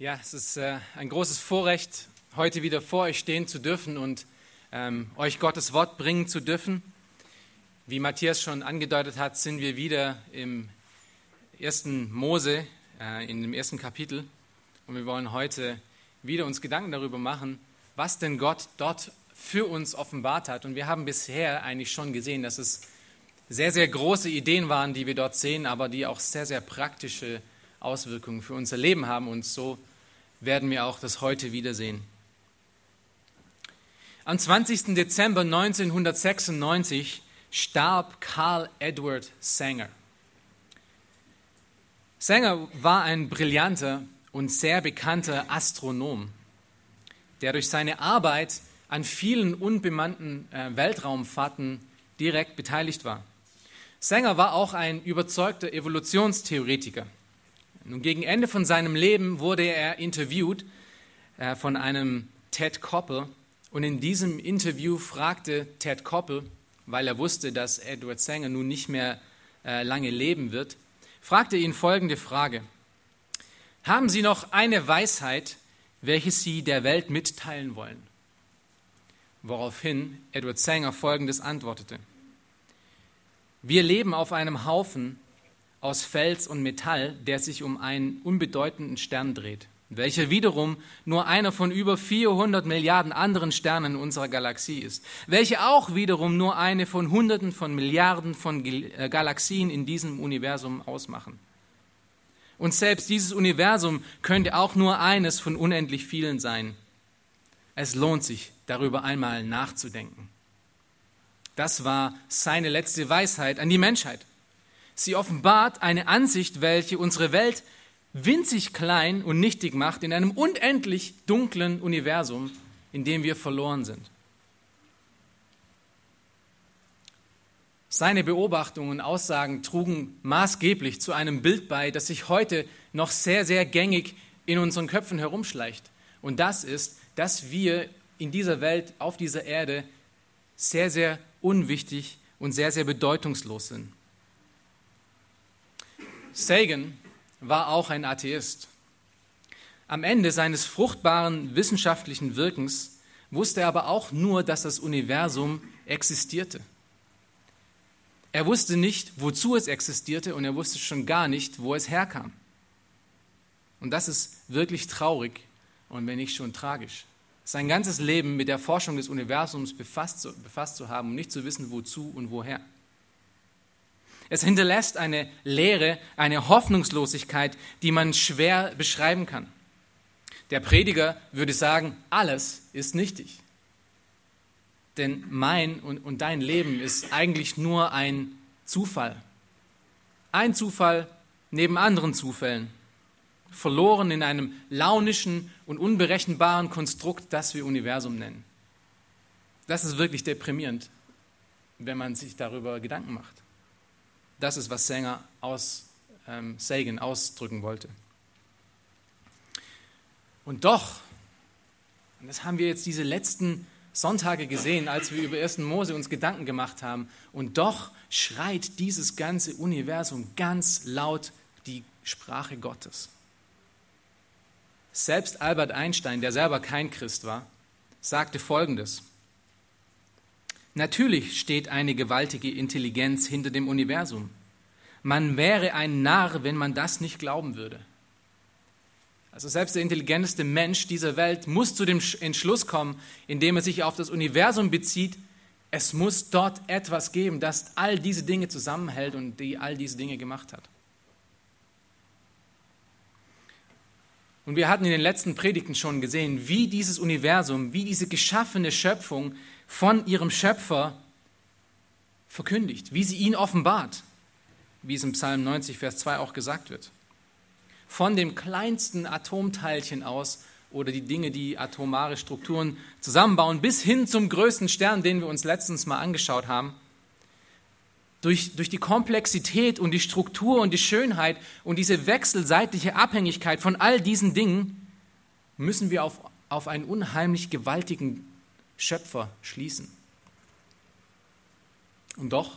Ja, es ist äh, ein großes Vorrecht, heute wieder vor euch stehen zu dürfen und ähm, euch Gottes Wort bringen zu dürfen. Wie Matthias schon angedeutet hat, sind wir wieder im ersten Mose, äh, in dem ersten Kapitel. Und wir wollen heute wieder uns Gedanken darüber machen, was denn Gott dort für uns offenbart hat. Und wir haben bisher eigentlich schon gesehen, dass es sehr, sehr große Ideen waren, die wir dort sehen, aber die auch sehr, sehr praktische Auswirkungen für unser Leben haben. Und so werden wir auch das heute wiedersehen. Am 20. Dezember 1996 starb Carl Edward Sanger. Sanger war ein brillanter und sehr bekannter Astronom, der durch seine Arbeit an vielen unbemannten äh, Weltraumfahrten direkt beteiligt war. Sanger war auch ein überzeugter Evolutionstheoretiker. Nun, gegen Ende von seinem Leben wurde er interviewt äh, von einem Ted Koppel. Und in diesem Interview fragte Ted Koppel, weil er wusste, dass Edward Sanger nun nicht mehr äh, lange leben wird, fragte ihn folgende Frage. Haben Sie noch eine Weisheit, welche Sie der Welt mitteilen wollen? Woraufhin Edward Sanger folgendes antwortete. Wir leben auf einem Haufen aus Fels und Metall, der sich um einen unbedeutenden Stern dreht, welcher wiederum nur einer von über 400 Milliarden anderen Sternen unserer Galaxie ist, welche auch wiederum nur eine von Hunderten von Milliarden von äh, Galaxien in diesem Universum ausmachen. Und selbst dieses Universum könnte auch nur eines von unendlich vielen sein. Es lohnt sich, darüber einmal nachzudenken. Das war seine letzte Weisheit an die Menschheit. Sie offenbart eine Ansicht, welche unsere Welt winzig klein und nichtig macht in einem unendlich dunklen Universum, in dem wir verloren sind. Seine Beobachtungen und Aussagen trugen maßgeblich zu einem Bild bei, das sich heute noch sehr, sehr gängig in unseren Köpfen herumschleicht. Und das ist, dass wir in dieser Welt, auf dieser Erde, sehr, sehr unwichtig und sehr, sehr bedeutungslos sind. Sagan war auch ein Atheist. Am Ende seines fruchtbaren wissenschaftlichen Wirkens wusste er aber auch nur, dass das Universum existierte. Er wusste nicht, wozu es existierte und er wusste schon gar nicht, wo es herkam. Und das ist wirklich traurig und wenn nicht schon tragisch. Sein ganzes Leben mit der Forschung des Universums befasst zu, befasst zu haben und nicht zu wissen, wozu und woher. Es hinterlässt eine Leere, eine Hoffnungslosigkeit, die man schwer beschreiben kann. Der Prediger würde sagen, alles ist nichtig. Denn mein und, und dein Leben ist eigentlich nur ein Zufall. Ein Zufall neben anderen Zufällen. Verloren in einem launischen und unberechenbaren Konstrukt, das wir Universum nennen. Das ist wirklich deprimierend, wenn man sich darüber Gedanken macht. Das ist, was Sanger aus, ähm, Sagan ausdrücken wollte. Und doch, und das haben wir jetzt diese letzten Sonntage gesehen, als wir über 1. Mose uns Gedanken gemacht haben, und doch schreit dieses ganze Universum ganz laut die Sprache Gottes. Selbst Albert Einstein, der selber kein Christ war, sagte Folgendes. Natürlich steht eine gewaltige Intelligenz hinter dem Universum. Man wäre ein Narr, wenn man das nicht glauben würde. Also selbst der intelligenteste Mensch dieser Welt muss zu dem Entschluss kommen, indem er sich auf das Universum bezieht, es muss dort etwas geben, das all diese Dinge zusammenhält und die all diese Dinge gemacht hat. Und wir hatten in den letzten Predigten schon gesehen, wie dieses Universum, wie diese geschaffene Schöpfung von ihrem Schöpfer verkündigt, wie sie ihn offenbart, wie es im Psalm 90, Vers 2 auch gesagt wird. Von dem kleinsten Atomteilchen aus oder die Dinge, die atomare Strukturen zusammenbauen, bis hin zum größten Stern, den wir uns letztens mal angeschaut haben. Durch, durch die Komplexität und die Struktur und die Schönheit und diese wechselseitige Abhängigkeit von all diesen Dingen müssen wir auf, auf einen unheimlich gewaltigen Schöpfer schließen. Und doch,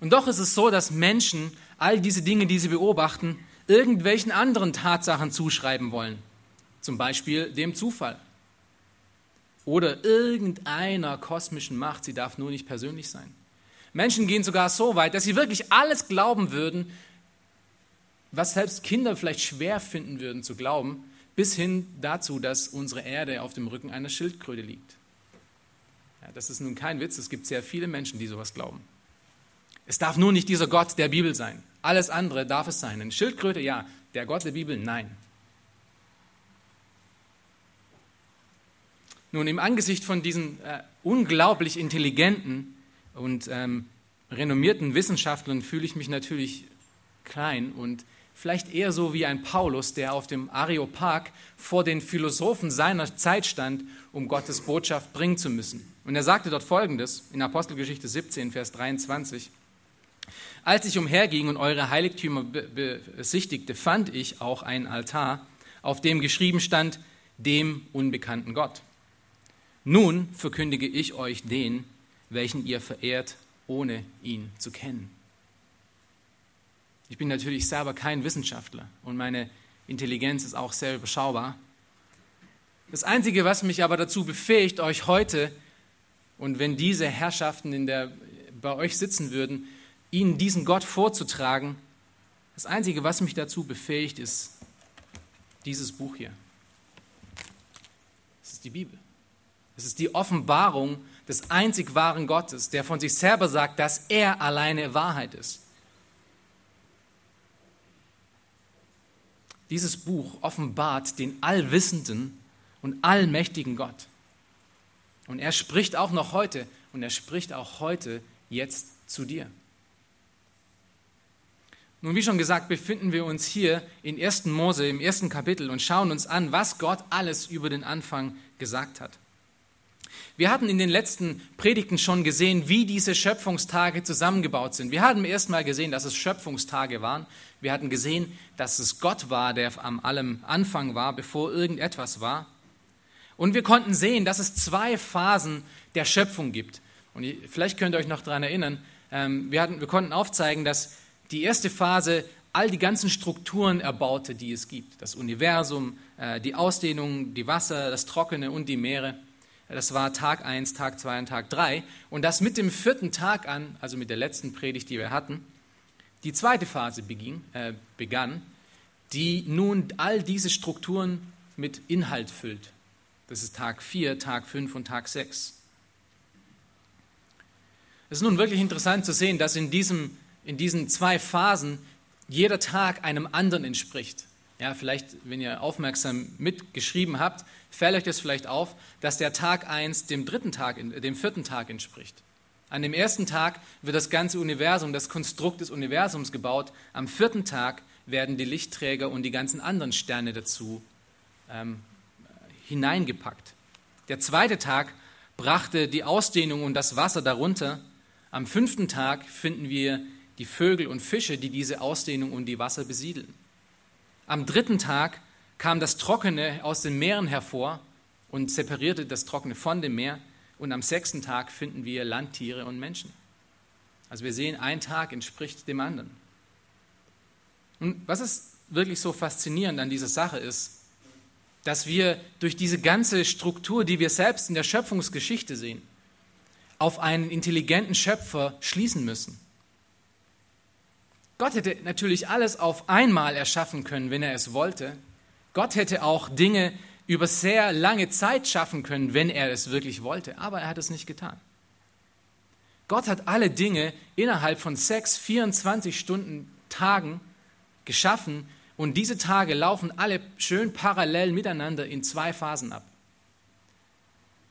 und doch ist es so, dass Menschen all diese Dinge, die sie beobachten, irgendwelchen anderen Tatsachen zuschreiben wollen, zum Beispiel dem Zufall oder irgendeiner kosmischen Macht, sie darf nur nicht persönlich sein. Menschen gehen sogar so weit, dass sie wirklich alles glauben würden, was selbst Kinder vielleicht schwer finden würden zu glauben, bis hin dazu, dass unsere Erde auf dem Rücken einer Schildkröte liegt. Das ist nun kein Witz, es gibt sehr viele Menschen, die sowas glauben. Es darf nur nicht dieser Gott der Bibel sein. Alles andere darf es sein. Eine Schildkröte, ja. Der Gott der Bibel, nein. Nun, im Angesicht von diesen äh, unglaublich intelligenten und ähm, renommierten Wissenschaftlern fühle ich mich natürlich klein und vielleicht eher so wie ein Paulus, der auf dem Areopag vor den Philosophen seiner Zeit stand, um Gottes Botschaft bringen zu müssen. Und er sagte dort Folgendes in Apostelgeschichte 17, Vers 23. Als ich umherging und eure Heiligtümer besichtigte, fand ich auch einen Altar, auf dem geschrieben stand, dem unbekannten Gott. Nun verkündige ich euch den, welchen ihr verehrt, ohne ihn zu kennen. Ich bin natürlich selber kein Wissenschaftler und meine Intelligenz ist auch sehr überschaubar. Das Einzige, was mich aber dazu befähigt, euch heute, und wenn diese Herrschaften in der, bei euch sitzen würden, ihnen diesen Gott vorzutragen, das Einzige, was mich dazu befähigt, ist dieses Buch hier. Das ist die Bibel. Es ist die Offenbarung des einzig wahren Gottes, der von sich selber sagt, dass er alleine Wahrheit ist. Dieses Buch offenbart den allwissenden und allmächtigen Gott. Und er spricht auch noch heute und er spricht auch heute jetzt zu dir. Nun, wie schon gesagt, befinden wir uns hier in 1. Mose im ersten Kapitel und schauen uns an, was Gott alles über den Anfang gesagt hat. Wir hatten in den letzten Predigten schon gesehen, wie diese Schöpfungstage zusammengebaut sind. Wir hatten erst mal gesehen, dass es Schöpfungstage waren. Wir hatten gesehen, dass es Gott war, der am allem Anfang war, bevor irgendetwas war. Und wir konnten sehen, dass es zwei Phasen der Schöpfung gibt. Und vielleicht könnt ihr euch noch daran erinnern, ähm, wir, hatten, wir konnten aufzeigen, dass die erste Phase all die ganzen Strukturen erbaute, die es gibt. Das Universum, äh, die Ausdehnung, die Wasser, das Trockene und die Meere. Das war Tag 1, Tag 2 und Tag 3. Und das mit dem vierten Tag an, also mit der letzten Predigt, die wir hatten, die zweite Phase beging, äh, begann, die nun all diese Strukturen mit Inhalt füllt. Das ist Tag 4, Tag 5 und Tag 6. Es ist nun wirklich interessant zu sehen, dass in, diesem, in diesen zwei Phasen jeder Tag einem anderen entspricht. Ja, vielleicht, wenn ihr aufmerksam mitgeschrieben habt, fällt euch das vielleicht auf, dass der Tag 1 dem dritten Tag, dem vierten Tag entspricht. An dem ersten Tag wird das ganze Universum, das Konstrukt des Universums gebaut. Am vierten Tag werden die Lichtträger und die ganzen anderen Sterne dazu ähm, hineingepackt. Der zweite Tag brachte die Ausdehnung und das Wasser darunter. Am fünften Tag finden wir die Vögel und Fische, die diese Ausdehnung und die Wasser besiedeln. Am dritten Tag kam das Trockene aus den Meeren hervor und separierte das Trockene von dem Meer. Und am sechsten Tag finden wir Landtiere und Menschen. Also wir sehen, ein Tag entspricht dem anderen. Und was ist wirklich so faszinierend an dieser Sache ist, dass wir durch diese ganze Struktur, die wir selbst in der Schöpfungsgeschichte sehen, auf einen intelligenten Schöpfer schließen müssen. Gott hätte natürlich alles auf einmal erschaffen können, wenn er es wollte. Gott hätte auch Dinge über sehr lange Zeit schaffen können, wenn er es wirklich wollte, aber er hat es nicht getan. Gott hat alle Dinge innerhalb von sechs, 24 Stunden Tagen geschaffen und diese Tage laufen alle schön parallel miteinander in zwei Phasen ab.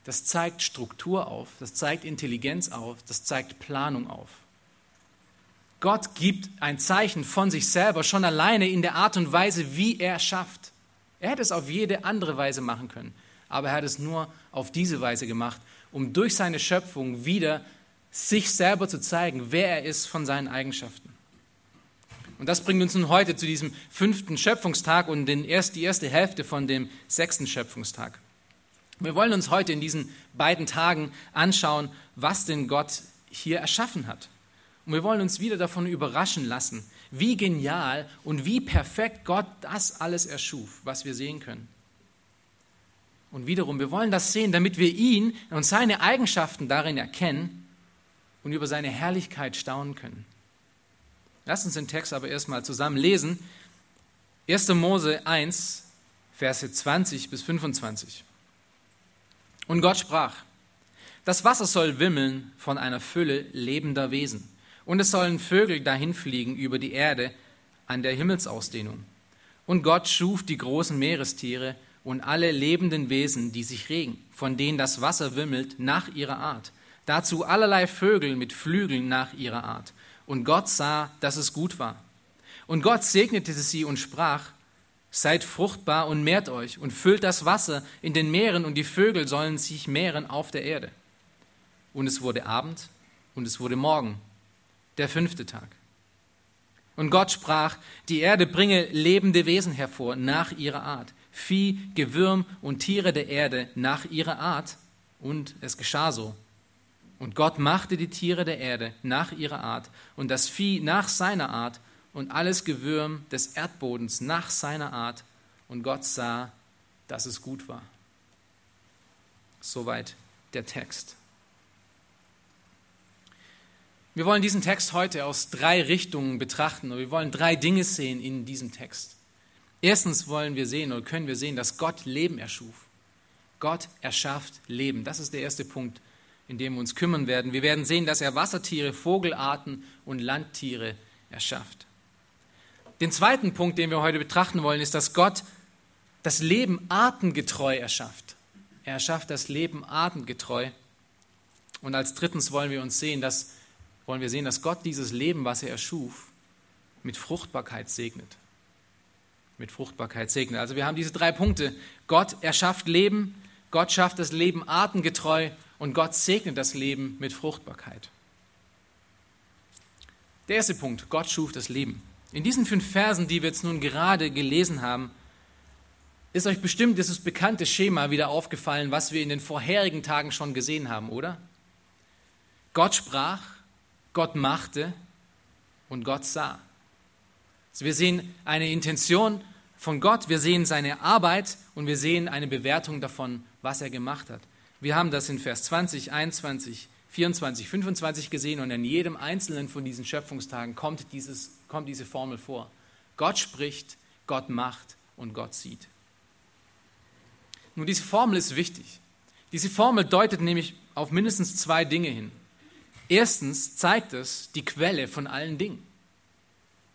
Das zeigt Struktur auf, das zeigt Intelligenz auf, das zeigt Planung auf. Gott gibt ein Zeichen von sich selber schon alleine in der Art und Weise, wie er schafft. Er hätte es auf jede andere Weise machen können, aber er hat es nur auf diese Weise gemacht, um durch seine Schöpfung wieder sich selber zu zeigen, wer er ist von seinen Eigenschaften. Und das bringt uns nun heute zu diesem fünften Schöpfungstag und den erst, die erste Hälfte von dem sechsten Schöpfungstag. Wir wollen uns heute in diesen beiden Tagen anschauen, was denn Gott hier erschaffen hat. Und wir wollen uns wieder davon überraschen lassen, wie genial und wie perfekt Gott das alles erschuf, was wir sehen können. Und wiederum, wir wollen das sehen, damit wir ihn und seine Eigenschaften darin erkennen und über seine Herrlichkeit staunen können. Lass uns den Text aber erstmal zusammen lesen. 1. Mose 1, Verse 20 bis 25. Und Gott sprach, das Wasser soll wimmeln von einer Fülle lebender Wesen, und es sollen Vögel dahinfliegen über die Erde an der Himmelsausdehnung. Und Gott schuf die großen Meerestiere und alle lebenden Wesen, die sich regen, von denen das Wasser wimmelt, nach ihrer Art. Dazu allerlei Vögel mit Flügeln nach ihrer Art. Und Gott sah, dass es gut war. Und Gott segnete sie und sprach, Seid fruchtbar und mehrt euch und füllt das Wasser in den Meeren und die Vögel sollen sich mehren auf der Erde. Und es wurde Abend und es wurde Morgen, der fünfte Tag. Und Gott sprach, die Erde bringe lebende Wesen hervor nach ihrer Art, Vieh, Gewürm und Tiere der Erde nach ihrer Art. Und es geschah so. Und Gott machte die Tiere der Erde nach ihrer Art und das Vieh nach seiner Art und alles Gewürm des Erdbodens nach seiner Art. Und Gott sah, dass es gut war. Soweit der Text. Wir wollen diesen Text heute aus drei Richtungen betrachten und wir wollen drei Dinge sehen in diesem Text. Erstens wollen wir sehen oder können wir sehen, dass Gott Leben erschuf. Gott erschafft Leben. Das ist der erste Punkt, in dem wir uns kümmern werden. Wir werden sehen, dass er Wassertiere, Vogelarten und Landtiere erschafft. Den zweiten Punkt, den wir heute betrachten wollen, ist, dass Gott das Leben artengetreu erschafft. Er erschafft das Leben artengetreu. Und als drittens wollen wir uns sehen, dass, wollen wir sehen, dass Gott dieses Leben, was er erschuf, mit Fruchtbarkeit segnet. Mit Fruchtbarkeit segnet. Also wir haben diese drei Punkte. Gott erschafft Leben, Gott schafft das Leben artengetreu und Gott segnet das Leben mit Fruchtbarkeit. Der erste Punkt, Gott schuf das Leben. In diesen fünf Versen, die wir jetzt nun gerade gelesen haben, ist euch bestimmt dieses bekannte Schema wieder aufgefallen, was wir in den vorherigen Tagen schon gesehen haben, oder? Gott sprach, Gott machte und Gott sah. Also wir sehen eine Intention von Gott, wir sehen seine Arbeit und wir sehen eine Bewertung davon, was er gemacht hat. Wir haben das in Vers 20, 21, 24, 25 gesehen und in jedem einzelnen von diesen Schöpfungstagen kommt, dieses, kommt diese Formel vor. Gott spricht, Gott macht und Gott sieht. Nun, diese Formel ist wichtig. Diese Formel deutet nämlich auf mindestens zwei Dinge hin. Erstens zeigt es die Quelle von allen Dingen.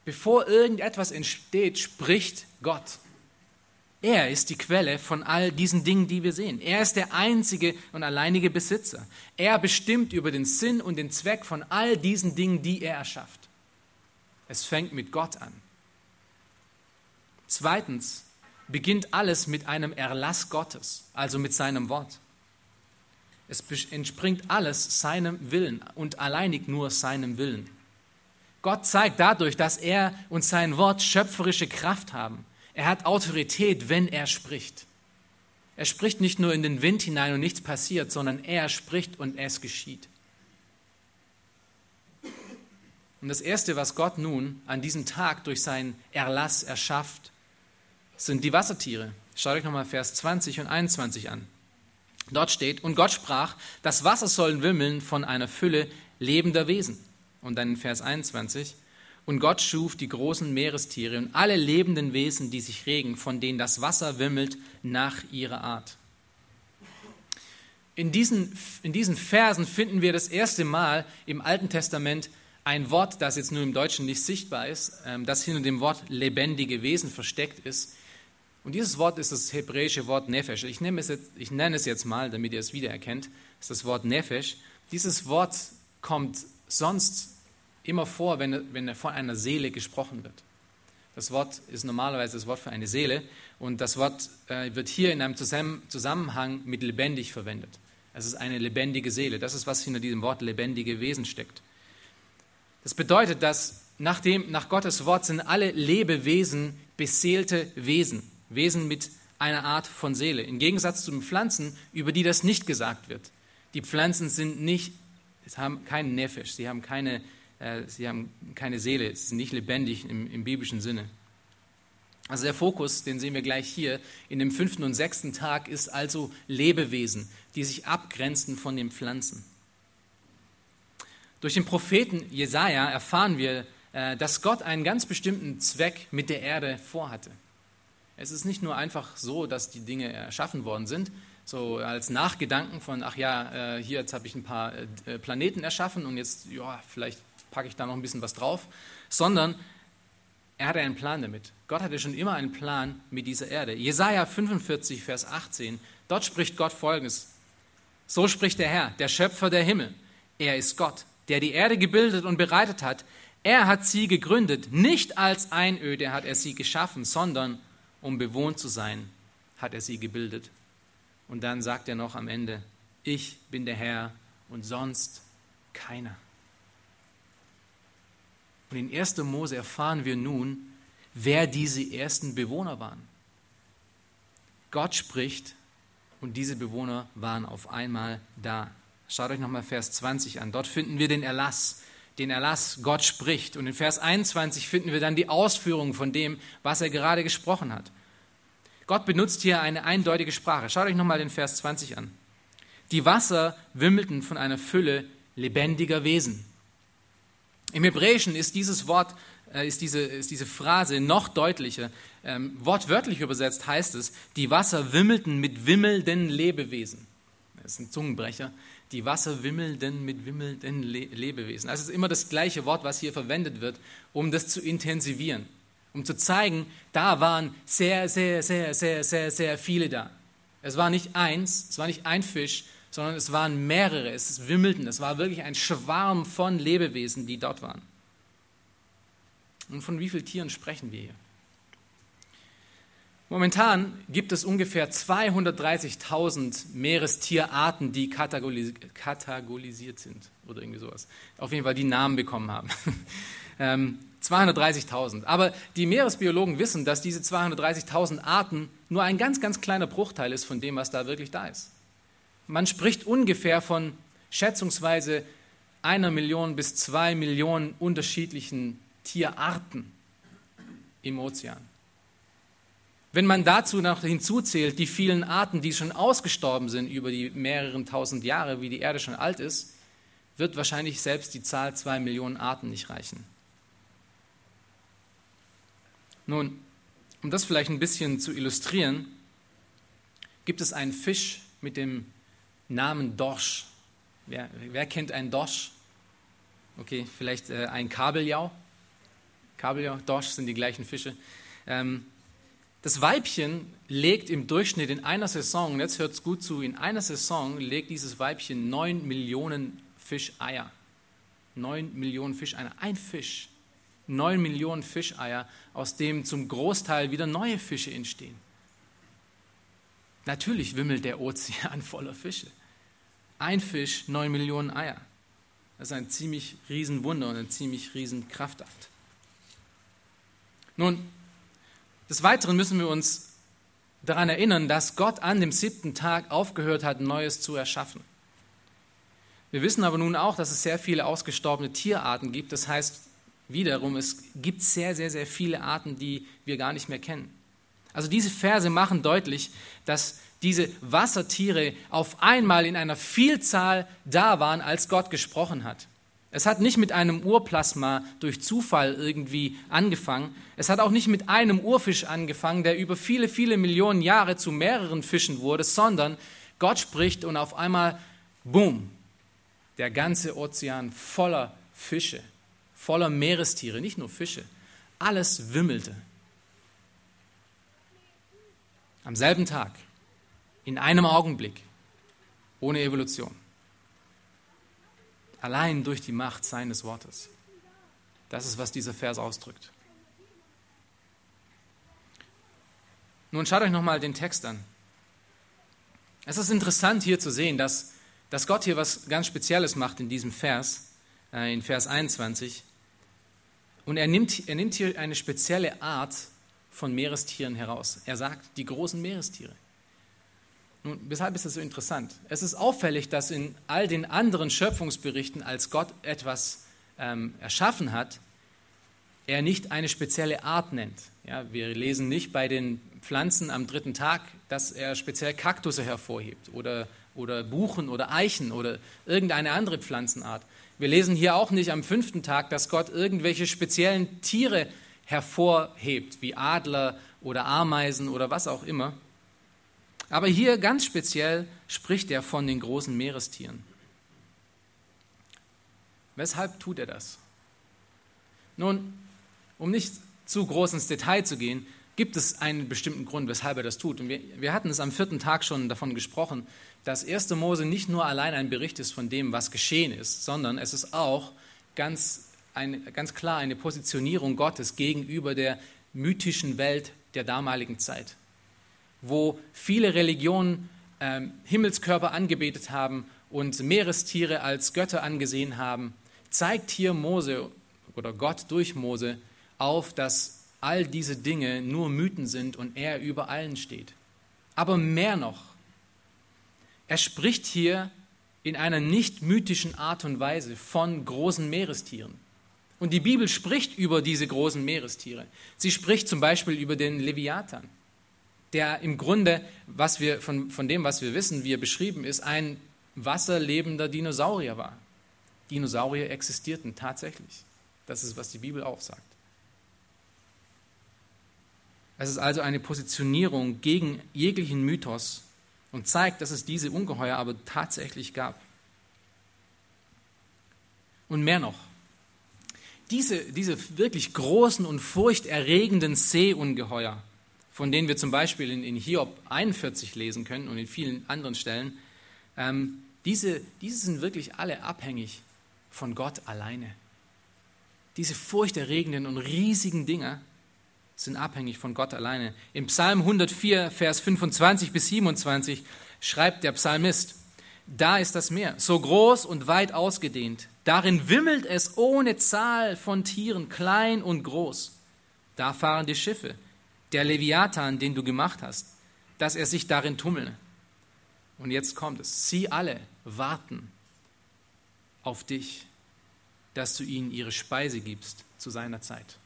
Bevor irgendetwas entsteht, spricht Gott. Er ist die Quelle von all diesen Dingen, die wir sehen. Er ist der einzige und alleinige Besitzer. Er bestimmt über den Sinn und den Zweck von all diesen Dingen, die er erschafft. Es fängt mit Gott an. Zweitens beginnt alles mit einem Erlass Gottes, also mit seinem Wort. Es entspringt alles seinem Willen und alleinig nur seinem Willen. Gott zeigt dadurch, dass er und sein Wort schöpferische Kraft haben er hat Autorität, wenn er spricht. Er spricht nicht nur in den Wind hinein und nichts passiert, sondern er spricht und es geschieht. Und das Erste, was Gott nun an diesem Tag durch seinen Erlass erschafft, sind die Wassertiere. Schaut euch nochmal Vers 20 und 21 an. Dort steht, und Gott sprach, das Wasser sollen wimmeln von einer Fülle lebender Wesen. Und dann in Vers 21, und Gott schuf die großen Meerestiere und alle lebenden Wesen, die sich regen, von denen das Wasser wimmelt, nach ihrer Art. In diesen, in diesen Versen finden wir das erste Mal im Alten Testament ein Wort, das jetzt nur im Deutschen nicht sichtbar ist, ähm, das hinter dem Wort lebendige Wesen versteckt ist. Und dieses Wort ist das hebräische Wort Nefesh. Ich nenne es jetzt, ich nenne es jetzt mal, damit ihr es wiedererkennt, ist das Wort Nefesh. Dieses Wort kommt sonst immer vor, wenn, wenn von einer Seele gesprochen wird. Das Wort ist normalerweise das Wort für eine Seele und das Wort äh, wird hier in einem Zusammenhang mit lebendig verwendet. Es ist eine lebendige Seele. Das ist, was hinter diesem Wort lebendige Wesen steckt. Das bedeutet, dass nach, dem, nach Gottes Wort sind alle Lebewesen beseelte Wesen, Wesen mit einer Art von Seele. Im Gegensatz zu den Pflanzen, über die das nicht gesagt wird. Die Pflanzen sind nicht, haben keinen Nefesh, sie haben keine sie haben keine Seele, sie sind nicht lebendig im, im biblischen Sinne. Also der Fokus, den sehen wir gleich hier, in dem fünften und sechsten Tag ist also Lebewesen, die sich abgrenzen von den Pflanzen. Durch den Propheten Jesaja erfahren wir, äh, dass Gott einen ganz bestimmten Zweck mit der Erde vorhatte. Es ist nicht nur einfach so, dass die Dinge erschaffen worden sind, so als Nachgedanken von, ach ja, äh, hier jetzt habe ich ein paar äh, Planeten erschaffen und jetzt, ja, vielleicht packe ich da noch ein bisschen was drauf, sondern er hatte einen Plan damit. Gott hatte schon immer einen Plan mit dieser Erde. Jesaja 45, Vers 18, dort spricht Gott folgendes: So spricht der Herr, der Schöpfer der Himmel. Er ist Gott, der die Erde gebildet und bereitet hat. Er hat sie gegründet. Nicht als Einöde hat er sie geschaffen, sondern um bewohnt zu sein, hat er sie gebildet. Und dann sagt er noch am Ende, ich bin der Herr und sonst keiner. Und in 1. Mose erfahren wir nun, wer diese ersten Bewohner waren. Gott spricht und diese Bewohner waren auf einmal da. Schaut euch nochmal Vers 20 an. Dort finden wir den Erlass, den Erlass, Gott spricht. Und in Vers 21 finden wir dann die Ausführung von dem, was er gerade gesprochen hat. Gott benutzt hier eine eindeutige Sprache. Schaut euch nochmal den Vers 20 an. Die Wasser wimmelten von einer Fülle lebendiger Wesen. Im Hebräischen ist dieses Wort, äh, ist, diese, ist diese Phrase noch deutlicher. Ähm, wortwörtlich übersetzt heißt es, die Wasser wimmelten mit wimmelnden Lebewesen. Das ist ein Zungenbrecher. Die Wasser wimmelten mit wimmelnden Le Lebewesen. Also es ist immer das gleiche Wort, was hier verwendet wird, um das zu intensivieren. Um zu zeigen, da waren sehr, sehr, sehr, sehr, sehr, sehr viele da. Es war nicht eins, es war nicht ein Fisch, sondern es waren mehrere, es wimmelten, es war wirklich ein Schwarm von Lebewesen, die dort waren. Und von wie vielen Tieren sprechen wir hier? Momentan gibt es ungefähr 230.000 Meerestierarten, die kategorisiert sind oder irgendwie sowas. Auf jeden Fall die Namen bekommen haben. 230.000. Ähm, Aber die Meeresbiologen wissen, dass diese 230.000 Arten nur ein ganz, ganz kleiner Bruchteil ist von dem, was da wirklich da ist. Man spricht ungefähr von schätzungsweise einer Million bis zwei Millionen unterschiedlichen Tierarten im Ozean. Wenn man dazu noch hinzuzählt, die vielen Arten, die schon ausgestorben sind über die mehreren tausend Jahre, wie die Erde schon alt ist, wird wahrscheinlich selbst die Zahl zwei Millionen Arten nicht reichen. Nun, um das vielleicht ein bisschen zu illustrieren, gibt es einen Fisch mit dem Namen Dorsch. Wer, wer kennt einen Dorsch? Okay, vielleicht äh, ein Kabeljau. Kabeljau, Dorsch sind die gleichen Fische. Ähm, das Weibchen legt im Durchschnitt in einer Saison, jetzt hört es gut zu, in einer Saison legt dieses Weibchen 9 Millionen Fischeier. 9 Millionen Fischeier. Ein Fisch. 9 Millionen Fischeier, aus dem zum Großteil wieder neue Fische entstehen. Natürlich wimmelt der Ozean voller Fische. Ein Fisch, neun Millionen Eier. Das ist ein ziemlich Riesenwunder und ein ziemlich riesen Kraftakt. Nun, des Weiteren müssen wir uns daran erinnern, dass Gott an dem siebten Tag aufgehört hat, Neues zu erschaffen. Wir wissen aber nun auch, dass es sehr viele ausgestorbene Tierarten gibt. Das heißt wiederum, es gibt sehr, sehr, sehr viele Arten, die wir gar nicht mehr kennen. Also diese Verse machen deutlich, dass diese Wassertiere auf einmal in einer Vielzahl da waren, als Gott gesprochen hat. Es hat nicht mit einem Urplasma durch Zufall irgendwie angefangen. Es hat auch nicht mit einem Urfisch angefangen, der über viele, viele Millionen Jahre zu mehreren Fischen wurde, sondern Gott spricht und auf einmal, boom, der ganze Ozean voller Fische, voller Meerestiere, nicht nur Fische. Alles wimmelte. Am selben Tag in einem Augenblick, ohne Evolution. Allein durch die Macht seines Wortes. Das ist, was dieser Vers ausdrückt. Nun schaut euch nochmal den Text an. Es ist interessant hier zu sehen, dass, dass Gott hier was ganz Spezielles macht in diesem Vers, äh, in Vers 21. Und er nimmt, er nimmt hier eine spezielle Art von Meerestieren heraus. Er sagt, die großen Meerestiere. Nun, weshalb ist das so interessant? Es ist auffällig, dass in all den anderen Schöpfungsberichten, als Gott etwas ähm, erschaffen hat, er nicht eine spezielle Art nennt. Ja, wir lesen nicht bei den Pflanzen am dritten Tag, dass er speziell Kaktusse hervorhebt oder, oder Buchen oder Eichen oder irgendeine andere Pflanzenart. Wir lesen hier auch nicht am fünften Tag, dass Gott irgendwelche speziellen Tiere hervorhebt, wie Adler oder Ameisen oder was auch immer. Aber hier ganz speziell spricht er von den großen Meerestieren. Weshalb tut er das? Nun, um nicht zu groß ins Detail zu gehen, gibt es einen bestimmten Grund, weshalb er das tut. Und wir, wir hatten es am vierten Tag schon davon gesprochen, dass 1. Mose nicht nur allein ein Bericht ist von dem, was geschehen ist, sondern es ist auch ganz, ein, ganz klar eine Positionierung Gottes gegenüber der mythischen Welt der damaligen Zeit, wo viele Religionen ähm, Himmelskörper angebetet haben und Meerestiere als Götter angesehen haben, zeigt hier Mose oder Gott durch Mose auf, dass all diese Dinge nur Mythen sind und er über allen steht. Aber mehr noch, er spricht hier in einer nicht mythischen Art und Weise von großen Meerestieren. Und die Bibel spricht über diese großen Meerestiere. Sie spricht zum Beispiel über den Leviathan, der im Grunde, was wir, von, von dem, was wir wissen, wie er beschrieben ist, ein wasserlebender Dinosaurier war. Dinosaurier existierten tatsächlich. Das ist, was die Bibel auch sagt. Es ist also eine Positionierung gegen jeglichen Mythos und zeigt, dass es diese Ungeheuer aber tatsächlich gab. Und mehr noch, diese, diese wirklich großen und furchterregenden Seeungeheuer, von denen wir zum Beispiel in, in Hiob 41 lesen können und in vielen anderen Stellen, ähm, diese, diese sind wirklich alle abhängig von Gott alleine. Diese furchterregenden und riesigen Dinge sind abhängig von Gott alleine. Im Psalm 104, Vers 25 bis 27 schreibt der Psalmist, da ist das Meer, so groß und weit ausgedehnt. Darin wimmelt es ohne Zahl von Tieren, klein und groß. Da fahren die Schiffe, der Leviathan, den du gemacht hast, dass er sich darin tummle. Und jetzt kommt es. Sie alle warten auf dich, dass du ihnen ihre Speise gibst zu seiner Zeit.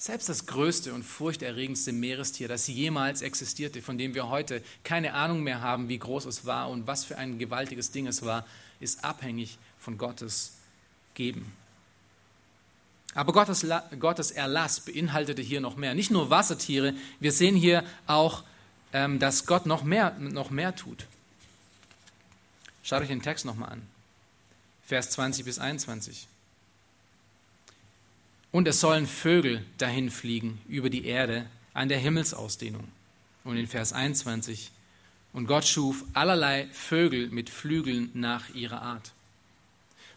Selbst das größte und furchterregendste Meerestier, das jemals existierte, von dem wir heute keine Ahnung mehr haben, wie groß es war und was für ein gewaltiges Ding es war, ist abhängig von Gottes Geben. Aber Gottes, Gottes Erlass beinhaltete hier noch mehr. Nicht nur Wassertiere, wir sehen hier auch, ähm, dass Gott noch mehr, noch mehr tut. Schaut euch den Text nochmal an. Vers 20 bis 21. Und es sollen Vögel dahin fliegen über die Erde an der Himmelsausdehnung. Und in Vers 21, und Gott schuf allerlei Vögel mit Flügeln nach ihrer Art.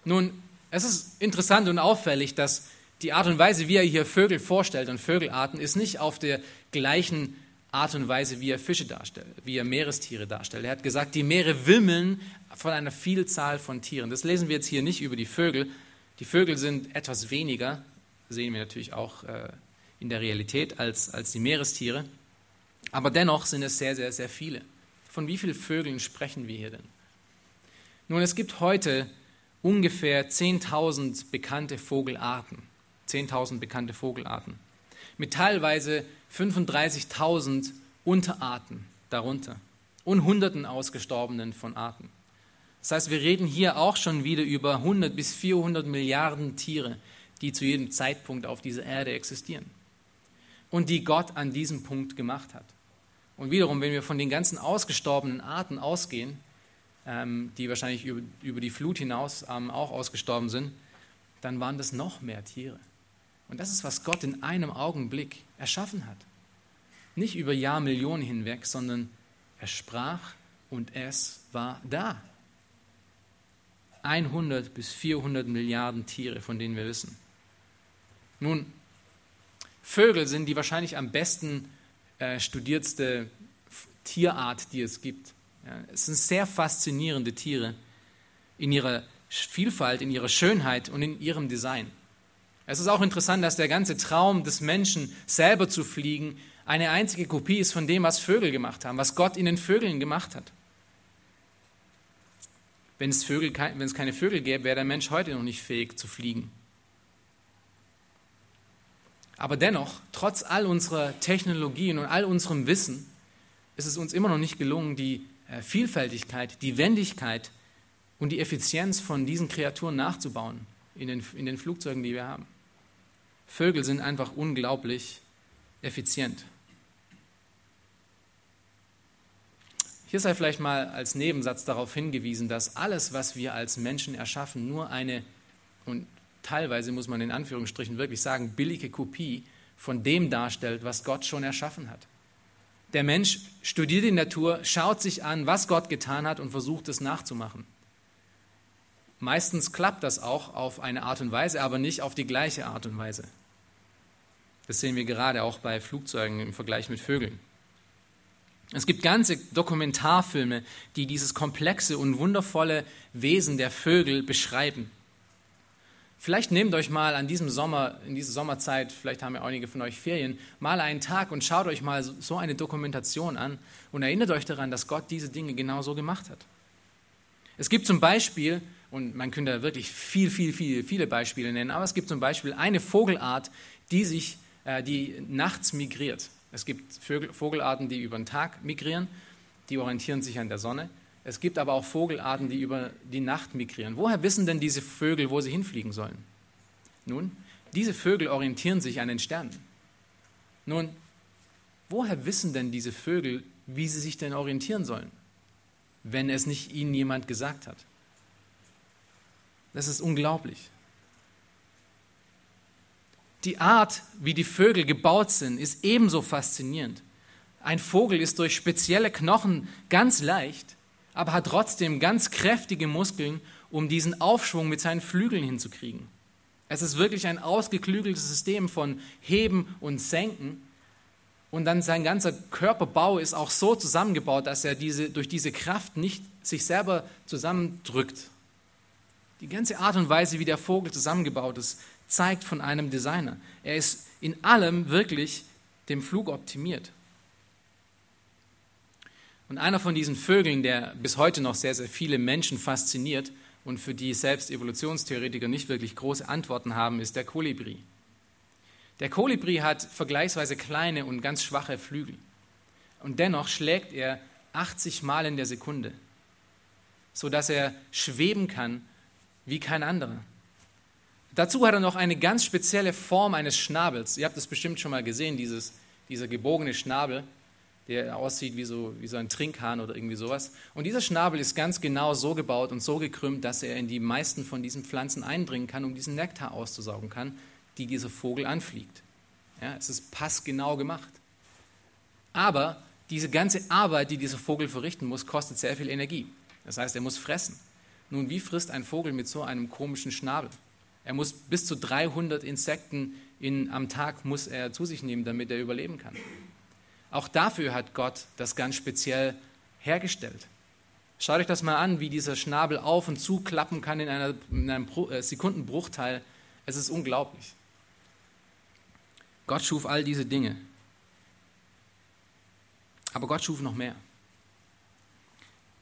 Nun, es ist interessant und auffällig, dass die Art und Weise, wie er hier Vögel vorstellt und Vögelarten, ist nicht auf der gleichen Art und Weise, wie er Fische darstellt, wie er Meerestiere darstellt. Er hat gesagt, die Meere wimmeln von einer Vielzahl von Tieren. Das lesen wir jetzt hier nicht über die Vögel. Die Vögel sind etwas weniger, sehen wir natürlich auch äh, in der Realität als, als die Meerestiere. Aber dennoch sind es sehr, sehr, sehr viele. Von wie vielen Vögeln sprechen wir hier denn? Nun, es gibt heute ungefähr 10.000 bekannte Vogelarten. 10.000 bekannte Vogelarten. Mit teilweise 35.000 Unterarten darunter und Hunderten ausgestorbenen von Arten. Das heißt, wir reden hier auch schon wieder über 100 bis 400 Milliarden Tiere, die zu jedem Zeitpunkt auf dieser Erde existieren und die Gott an diesem Punkt gemacht hat. Und wiederum, wenn wir von den ganzen ausgestorbenen Arten ausgehen, ähm, die wahrscheinlich über, die Flut hinaus ähm, auch ausgestorben sind, dann waren das noch mehr Tiere. Und das ist, was Gott in einem Augenblick erschaffen hat. Nicht über Jahrmillionen hinweg, sondern er sprach und es war da. 100 bis 400 Milliarden Tiere, von denen wir wissen. Nun, Vögel sind die wahrscheinlich am besten äh, studiertste Tierart, die es gibt. Ja, es sind sehr faszinierende Tiere in ihrer Vielfalt, in ihrer Schönheit und in ihrem Design. Es ist auch interessant, dass der ganze Traum des Menschen, selber zu fliegen, eine einzige Kopie ist von dem, was Vögel gemacht haben, was Gott in den Vögeln gemacht hat. Wenn es, Vögel, wenn es keine Vögel gäbe, wäre der Mensch heute noch nicht fähig zu fliegen. Aber dennoch, trotz all unserer Technologien und all unserem Wissen, ist es uns immer noch nicht gelungen, die äh, Vielfältigkeit, die Wendigkeit und die Effizienz von diesen Kreaturen nachzubauen in den, in den Flugzeugen, die wir haben. Vögel sind einfach unglaublich effizient. Hier sei vielleicht mal als Nebensatz darauf hingewiesen, dass alles, was wir als Menschen erschaffen, nur eine, und teilweise muss man in Anführungsstrichen wirklich sagen, billige Kopie von dem darstellt, was Gott schon erschaffen hat. Der Mensch studiert die Natur, schaut sich an, was Gott getan hat und versucht es nachzumachen. Meistens klappt das auch auf eine Art und Weise, aber nicht auf die gleiche Art und Weise. Das sehen wir gerade auch bei Flugzeugen im Vergleich mit Vögeln. Es gibt ganze Dokumentarfilme, die dieses komplexe und wundervolle Wesen der Vögel beschreiben. Vielleicht nehmt euch mal an diesem Sommer, in dieser Sommerzeit, vielleicht haben ja einige von euch Ferien, mal einen Tag und schaut euch mal so eine Dokumentation an und erinnert euch daran, dass Gott diese Dinge genau so gemacht hat. Es gibt zum Beispiel, und man könnte wirklich viel, viel, viel, viele Beispiele nennen, aber es gibt zum Beispiel eine Vogelart, die sich, die nachts migriert. Es gibt Vogelarten, die über den Tag migrieren, die orientieren sich an der Sonne. Es gibt aber auch Vogelarten, die über die Nacht migrieren. Woher wissen denn diese Vögel, wo sie hinfliegen sollen? Nun, diese Vögel orientieren sich an den Sternen. Nun, woher wissen denn diese Vögel, wie sie sich denn orientieren sollen, wenn es nicht ihnen jemand gesagt hat? Das ist unglaublich. Die Art, wie die Vögel gebaut sind, ist ebenso faszinierend. Ein Vogel ist durch spezielle Knochen ganz leicht, aber hat trotzdem ganz kräftige Muskeln, um diesen Aufschwung mit seinen Flügeln hinzukriegen. Es ist wirklich ein ausgeklügeltes System von Heben und Senken. Und dann sein ganzer Körperbau ist auch so zusammengebaut, dass er diese, durch diese Kraft nicht sich selber zusammendrückt. Die ganze Art und Weise, wie der Vogel zusammengebaut ist, zeigt von einem Designer. Er ist in allem wirklich dem Flug optimiert. Und einer von diesen Vögeln, der bis heute noch sehr, sehr viele Menschen fasziniert und für die selbst Evolutionstheoretiker nicht wirklich große Antworten haben, ist der Kolibri. Der Kolibri hat vergleichsweise kleine und ganz schwache Flügel. Und dennoch schlägt er 80 Mal in der Sekunde, sodass er schweben kann wie kein anderer. Dazu hat er noch eine ganz spezielle Form eines Schnabels. Ihr habt es bestimmt schon mal gesehen, dieses, dieser gebogene Schnabel, der aussieht wie so, wie so ein Trinkhahn oder irgendwie sowas. Und dieser Schnabel ist ganz genau so gebaut und so gekrümmt, dass er in die meisten von diesen Pflanzen eindringen kann, um diesen Nektar auszusaugen kann, die dieser Vogel anfliegt. Ja, es ist passgenau gemacht. Aber diese ganze Arbeit, die dieser Vogel verrichten muss, kostet sehr viel Energie. Das heißt, er muss fressen. Nun, wie frisst ein Vogel mit so einem komischen Schnabel? Er muss bis zu 300 Insekten in, am Tag muss er zu sich nehmen, damit er überleben kann. Auch dafür hat Gott das ganz speziell hergestellt. Schaut euch das mal an, wie dieser Schnabel auf und zu klappen kann in, einer, in einem äh, Sekundenbruchteil. Es ist unglaublich. Gott schuf all diese Dinge. Aber Gott schuf noch mehr.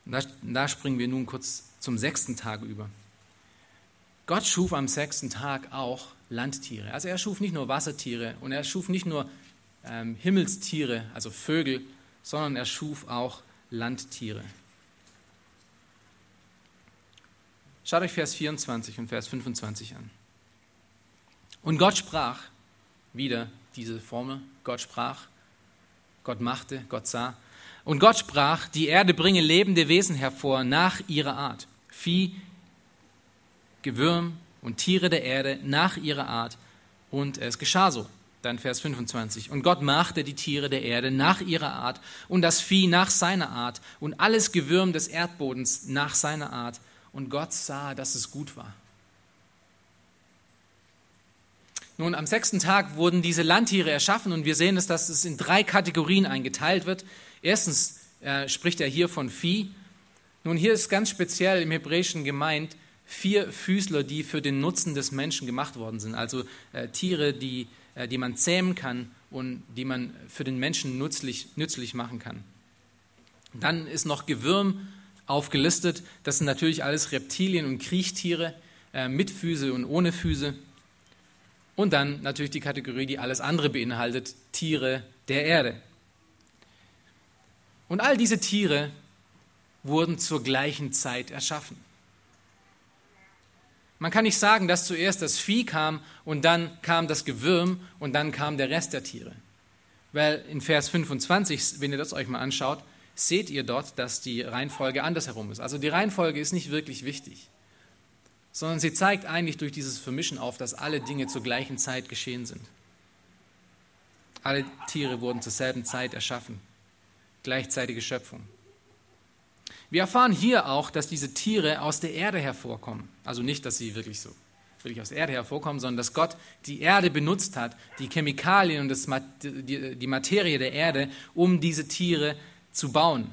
Da, da springen wir nun kurz zum sechsten Tag über. Gott schuf am sechsten Tag auch Landtiere. Also er schuf nicht nur Wassertiere und er schuf nicht nur ähm, Himmelstiere, also Vögel, sondern er schuf auch Landtiere. Schaut euch Vers 24 und Vers 25 an. Und Gott sprach, wieder diese Formel, Gott sprach, Gott machte, Gott sah. Und Gott sprach, die Erde bringe lebende Wesen hervor nach ihrer Art. Vieh, Gewürm und Tiere der Erde nach ihrer Art. Und es geschah so. Dann Vers 25. Und Gott machte die Tiere der Erde nach ihrer Art und das Vieh nach seiner Art und alles Gewürm des Erdbodens nach seiner Art. Und Gott sah, dass es gut war. Nun, am sechsten Tag wurden diese Landtiere erschaffen und wir sehen es, dass es in drei Kategorien eingeteilt wird. Erstens äh, spricht er hier von Vieh. Nun, hier ist ganz speziell im Hebräischen gemeint vier Füßler, die für den Nutzen des Menschen gemacht worden sind. Also äh, Tiere, die, äh, die man zähmen kann und die man für den Menschen nützlich, nützlich machen kann. Dann ist noch Gewürm aufgelistet. Das sind natürlich alles Reptilien und Kriechtiere, äh, mit Füße und ohne Füße. Und dann natürlich die Kategorie, die alles andere beinhaltet, Tiere der Erde. Und all diese Tiere wurden zur gleichen Zeit erschaffen. Man kann nicht sagen, dass zuerst das Vieh kam und dann kam das Gewürm und dann kam der Rest der Tiere. Weil in Vers 25, wenn ihr das euch mal anschaut, seht ihr dort, dass die Reihenfolge andersherum ist. Also die Reihenfolge ist nicht wirklich wichtig, sondern sie zeigt eigentlich durch dieses Vermischen auf, dass alle Dinge zur gleichen Zeit geschehen sind. Alle Tiere wurden zur selben Zeit erschaffen. Gleichzeitige Schöpfung. Wir erfahren hier auch, dass diese Tiere aus der Erde hervorkommen. Also nicht, dass sie wirklich so wirklich aus der Erde hervorkommen, sondern dass Gott die Erde benutzt hat, die Chemikalien und das, die Materie der Erde, um diese Tiere zu bauen.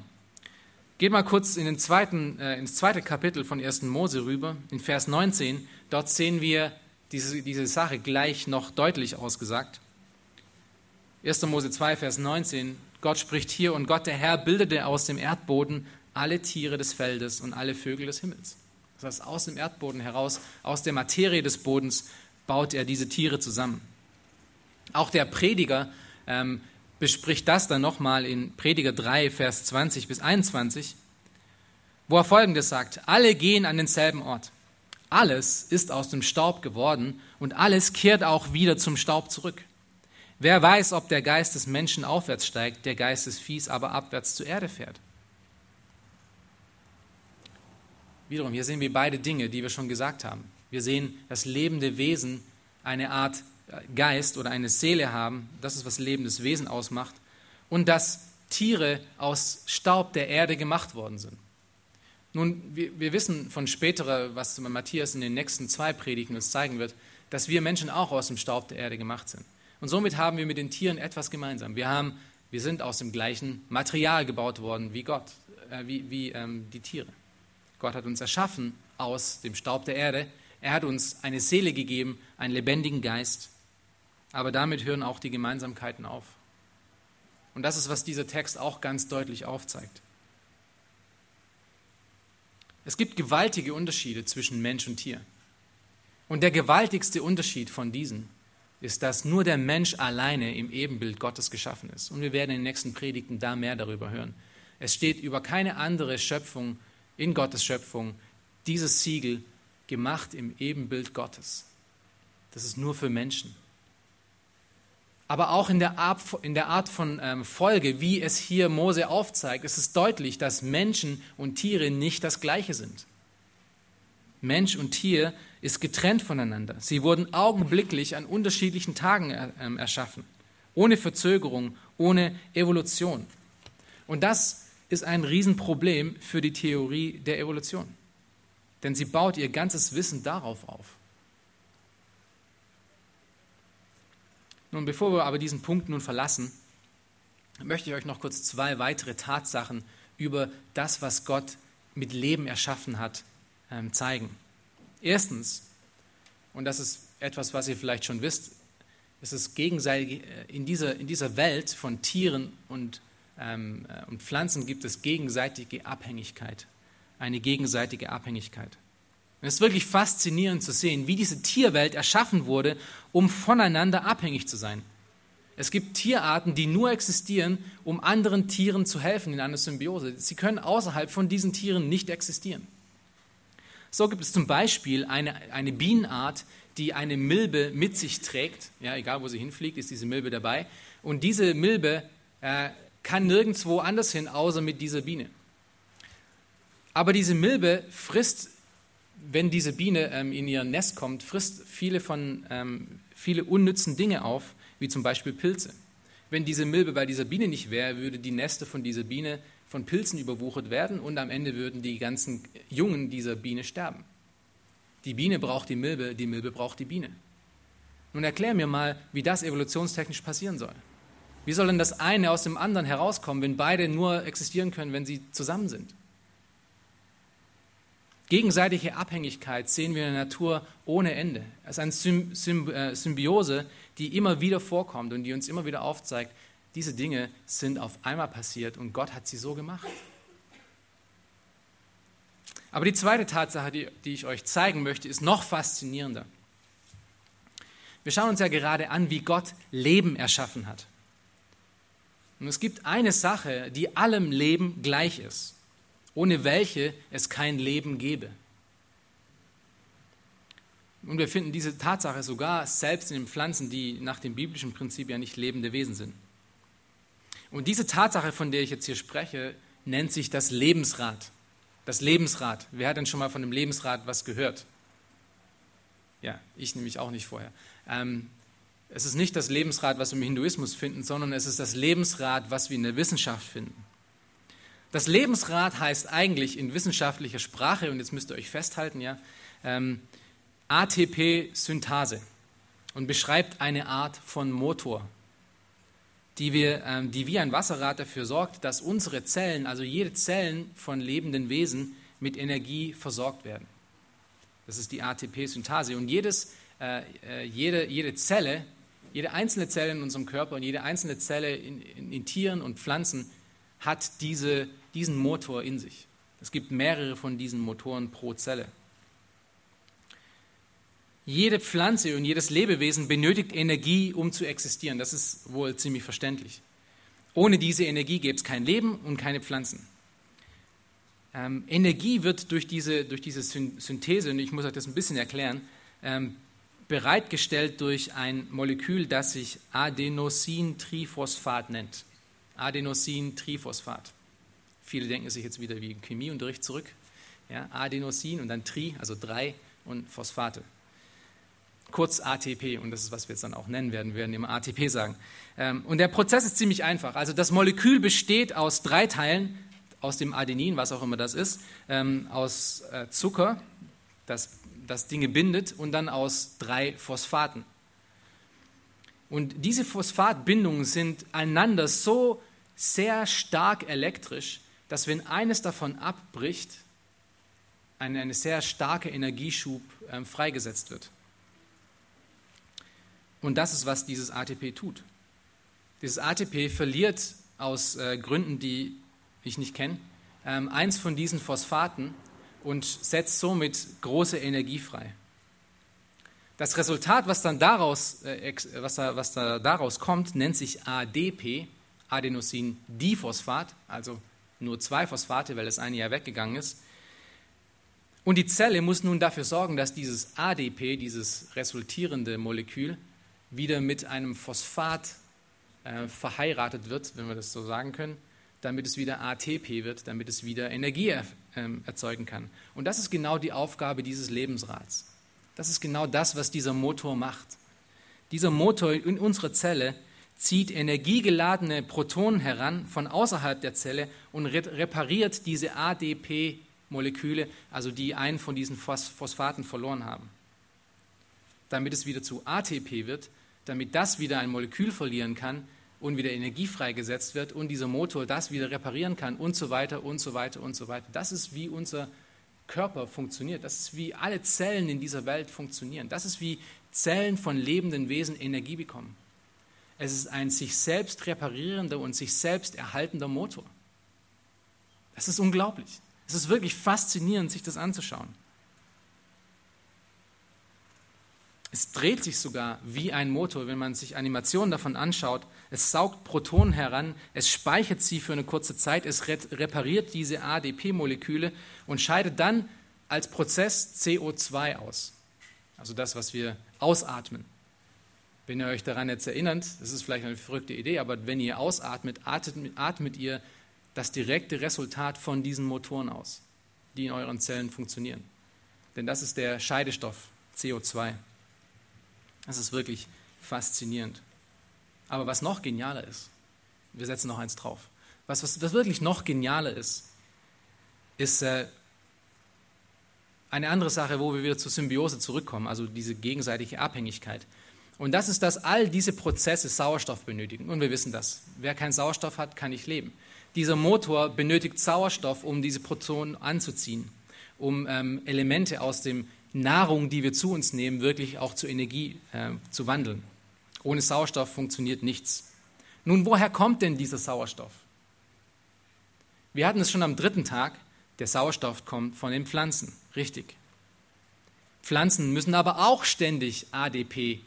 Geht mal kurz in den zweiten, äh, ins zweite Kapitel von 1. Mose rüber, in Vers 19. Dort sehen wir diese, diese Sache gleich noch deutlich ausgesagt. 1. Mose 2, Vers 19. Gott spricht hier, und Gott der Herr bildete aus dem Erdboden alle Tiere des Feldes und alle Vögel des Himmels. Das heißt, aus dem Erdboden heraus, aus der Materie des Bodens baut er diese Tiere zusammen. Auch der Prediger ähm, bespricht das dann nochmal in Prediger 3, Vers 20 bis 21, wo er folgendes sagt: Alle gehen an denselben Ort. Alles ist aus dem Staub geworden und alles kehrt auch wieder zum Staub zurück. Wer weiß, ob der Geist des Menschen aufwärts steigt, der Geist des Viehs aber abwärts zur Erde fährt. Wiederum, hier sehen wir beide Dinge, die wir schon gesagt haben. Wir sehen das lebende Wesen, eine Art äh, Geist oder eine Seele haben. Das ist, was lebendes Wesen ausmacht. Und dass Tiere aus Staub der Erde gemacht worden sind. Nun, wir, wir wissen von späterer, was Matthias in den nächsten zwei Predigten uns zeigen wird, dass wir Menschen auch aus dem Staub der Erde gemacht sind. Und somit haben wir mit den Tieren etwas gemeinsam. Wir, haben, wir sind aus dem gleichen Material gebaut worden wie Gott, äh, wie, wie ähm, die Tiere. Gott hat uns erschaffen aus dem Staub der Erde. Er hat uns eine Seele gegeben, einen lebendigen Geist. Aber damit hören auch die Gemeinsamkeiten auf. Und das ist, was dieser Text auch ganz deutlich aufzeigt. Es gibt gewaltige Unterschiede zwischen Mensch und Tier. Und der gewaltigste Unterschied von diesen ist, dass nur der Mensch alleine im Ebenbild Gottes geschaffen ist. Und wir werden in den nächsten Predigten da mehr darüber hören. Es steht über keine andere Schöpfung in Gottes Schöpfung dieses Siegel gemacht im Ebenbild Gottes. Das ist nur für Menschen. Aber auch in der Art, von ähm, Folge, wie es hier Mose aufzeigt, ist es deutlich, dass Menschen und Tiere nicht das Gleiche sind. Mensch und Tier ist getrennt voneinander. Sie wurden augenblicklich an unterschiedlichen Tagen äh, ähm, erschaffen, ohne Verzögerung, ohne Evolution. Und das ist ein Riesenproblem für die Theorie der Evolution. Denn sie baut ihr ganzes Wissen darauf auf. Nun, bevor wir aber diesen Punkt nun verlassen, möchte ich euch noch kurz zwei weitere Tatsachen über das, was Gott mit Leben erschaffen hat, ähm, zeigen. Erstens, und das ist etwas, was ihr vielleicht schon wisst, es ist gegenseitig äh, in dieser, in dieser Welt von Tieren und und Pflanzen gibt es gegenseitige Abhängigkeit, eine gegenseitige Abhängigkeit. es ist wirklich faszinierend zu sehen, wie diese Tierwelt erschaffen wurde, um voneinander abhängig zu sein. Es gibt Tierarten, die nur existieren, um anderen Tieren zu helfen in einer Symbiose. Sie können außerhalb von diesen Tieren nicht existieren. So gibt es zum Beispiel eine, eine Bienenart, die eine Milbe mit sich trägt. Ja, egal wo sie hinfliegt, ist diese Milbe dabei. Und diese Milbe äh, kann nirgendwo anders hin, außer mit dieser Biene. Aber diese Milbe frisst, wenn diese Biene ähm, in ihr Nest kommt, frisst viele von ähm, viele unnützen Dinge auf, wie zum Beispiel Pilze. Wenn diese Milbe bei dieser Biene nicht wäre, würde die Neste von dieser Biene von Pilzen überwuchert werden und am Ende würden die ganzen Jungen dieser Biene sterben. Die Biene braucht die Milbe, die Milbe braucht die Biene. Nun erklär mir mal, wie das evolutionstechnisch passieren soll. Wie soll denn das eine aus dem anderen herauskommen, wenn beide nur existieren können, wenn sie zusammen sind? Gegenseitige Abhängigkeit sehen wir in der Natur ohne Ende. Es ist eine äh, Symbiose, die immer wieder vorkommt und die uns immer wieder aufzeigt, diese Dinge sind auf einmal passiert und Gott hat sie so gemacht. Aber die zweite Tatsache, die, die ich euch zeigen möchte, ist noch faszinierender. Wir schauen uns ja gerade an, wie Gott Leben erschaffen hat. Und es gibt eine Sache, die allem Leben gleich ist, ohne welche es kein Leben gäbe. Und wir finden diese Tatsache sogar selbst in den Pflanzen, die nach dem biblischen Prinzip ja nicht lebende Wesen sind. Und diese Tatsache, von der ich jetzt hier spreche, nennt sich das Lebensrad. Das Lebensrad. Wer hat denn schon mal von dem Lebensrad was gehört? Ja, ich nämlich auch nicht vorher. Ähm, es ist nicht das Lebensrad, was wir im Hinduismus finden, sondern es ist das Lebensrad, was wir in der Wissenschaft finden. Das Lebensrad heißt eigentlich in wissenschaftlicher Sprache, und jetzt müsst ihr euch festhalten, ja, ähm, ATP-Synthase und beschreibt eine Art von Motor, die, wir, ähm, die wie ein Wasserrad dafür sorgt, dass unsere Zellen, also jede Zellen von lebenden Wesen, mit Energie versorgt werden. Das ist die ATP-Synthase. Und jedes, äh, äh, jede, jede Zelle, jede einzelne Zelle in unserem Körper und jede einzelne Zelle in, in, in Tieren und Pflanzen hat diese, diesen Motor in sich. Es gibt mehrere von diesen Motoren pro Zelle. Jede Pflanze und jedes Lebewesen benötigt Energie, um zu existieren. Das ist wohl ziemlich verständlich. Ohne diese Energie gäbe es kein Leben und keine Pflanzen. Ähm, Energie wird durch diese, durch diese Synthese, und ich muss euch das ein bisschen erklären, ähm, bereitgestellt durch ein Molekül, das sich Adenosintriphosphat nennt. Adenosintriphosphat. Viele denken sich jetzt wieder wie im Chemieunterricht zurück. Ja, Adenosin und dann Tri, also drei und Phosphate kurz ATP, und das ist, was wir jetzt dann auch nennen werden, wir werden immer ATP sagen. Ähm, und der Prozess ist ziemlich einfach. Also das Molekül besteht aus drei Teilen, aus dem Adenin, was auch immer das ist, ähm, aus äh, Zucker, das, das Dinge bindet, und dann aus drei Phosphaten. Und diese Phosphatbindungen sind einander so sehr stark elektrisch, dass wenn eines davon abbricht, ein, eine sehr starke Energieschub ähm, freigesetzt wird. Und das ist, was dieses ATP tut. Dieses ATP verliert aus äh, Gründen, die ich nicht kenne, ähm, eins von diesen Phosphaten und setzt somit große Energie frei. Das Resultat, was dann daraus, äh, was da, was da daraus kommt, nennt sich ADP, Adenosin-Diphosphat, also nur zwei Phosphate, weil das eine ja weggegangen ist. Und die Zelle muss nun dafür sorgen, dass dieses ADP, dieses resultierende Molekül, wieder mit einem Phosphat äh, verheiratet wird, wenn wir das so sagen können, damit es wieder ATP wird, damit es wieder Energie er, äh, erzeugen kann. Und das ist genau die Aufgabe dieses Lebensrats. Das ist genau das, was dieser Motor macht. Dieser Motor in unserer Zelle zieht energiegeladene Protonen heran von außerhalb der Zelle und repariert diese ADP-Moleküle, also die einen von diesen Phosphaten verloren haben, damit es wieder zu ATP wird damit das wieder ein Molekül verlieren kann und wieder Energie freigesetzt wird und dieser Motor das wieder reparieren kann und so weiter und so weiter und so weiter. Das ist, wie unser Körper funktioniert. Das ist, wie alle Zellen in dieser Welt funktionieren. Das ist, wie Zellen von lebenden Wesen Energie bekommen. Es ist ein sich selbst reparierender und sich selbst erhaltender Motor. Das ist unglaublich. Es ist wirklich faszinierend, sich das anzuschauen. Es dreht sich sogar wie ein Motor, wenn man sich Animationen davon anschaut. Es saugt Protonen heran, es speichert sie für eine kurze Zeit, es repariert diese ADP-Moleküle und scheidet dann als Prozess CO2 aus. Also das, was wir ausatmen. Wenn ihr euch daran jetzt erinnert, das ist vielleicht eine verrückte Idee, aber wenn ihr ausatmet, atmet, atmet ihr das direkte Resultat von diesen Motoren aus, die in euren Zellen funktionieren. Denn das ist der Scheidestoff CO2. Das ist wirklich faszinierend. Aber was noch genialer ist, wir setzen noch eins drauf, was, was, was wirklich noch genialer ist, ist äh, eine andere Sache, wo wir wieder zur Symbiose zurückkommen, also diese gegenseitige Abhängigkeit. Und das ist, dass all diese Prozesse Sauerstoff benötigen. Und wir wissen das. Wer keinen Sauerstoff hat, kann nicht leben. Dieser Motor benötigt Sauerstoff, um diese Protonen anzuziehen, um ähm, Elemente aus dem Nahrung, die wir zu uns nehmen, wirklich auch zu Energie äh, zu wandeln. Ohne Sauerstoff funktioniert nichts. Nun, woher kommt denn dieser Sauerstoff? Wir hatten es schon am dritten Tag, Der Sauerstoff kommt von den Pflanzen, richtig. Pflanzen müssen aber auch ständig ADP,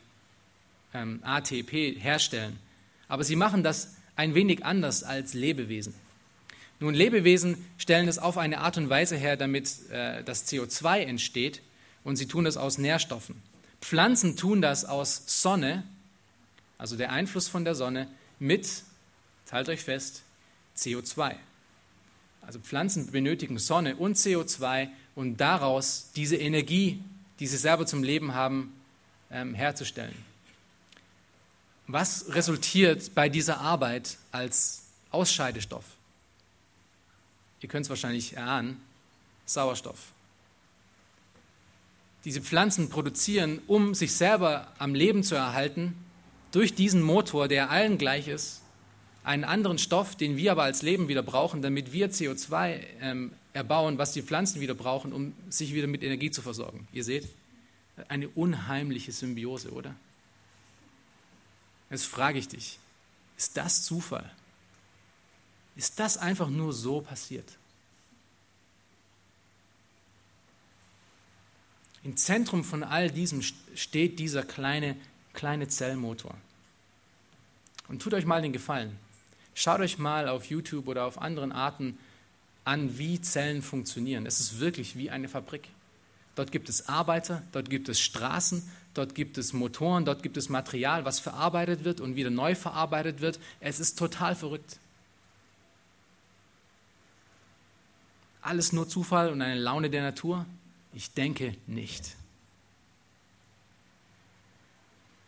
ähm, ATP herstellen. Aber sie machen das ein wenig anders als Lebewesen. Nun, Lebewesen stellen es auf eine Art und Weise her, damit äh, das CO2 entsteht und sie tun das aus Nährstoffen. Pflanzen tun das aus Sonne, also der Einfluss von der Sonne, mit, teilt euch fest, CO2. Also Pflanzen benötigen Sonne und CO2 und daraus diese Energie, die sie selber zum Leben haben, ähm, herzustellen. Was resultiert bei dieser Arbeit als Ausscheidestoff? Ihr könnt es wahrscheinlich erahnen, Sauerstoff. Diese Pflanzen produzieren, um sich selber am Leben zu erhalten, durch diesen Motor, der allen gleich ist, einen anderen Stoff, den wir aber als Leben wieder brauchen, damit wir CO2 ähm, erbauen, was die Pflanzen wieder brauchen, um sich wieder mit Energie zu versorgen. Ihr seht, eine unheimliche Symbiose, oder? Jetzt frage ich dich, ist das Zufall? Ist das einfach nur so passiert? Im Zentrum von all diesem steht dieser kleine, kleine Zellmotor. Und tut euch mal den Gefallen. Schaut euch mal auf YouTube oder auf anderen Arten an, wie Zellen funktionieren. Es ist wirklich wie eine Fabrik. Dort gibt es Arbeiter, dort gibt es Straßen, dort gibt es Motoren, dort gibt es Material, was verarbeitet wird und wieder neu verarbeitet wird. Es ist total verrückt. Alles nur Zufall und eine Laune der Natur? Ich denke nicht.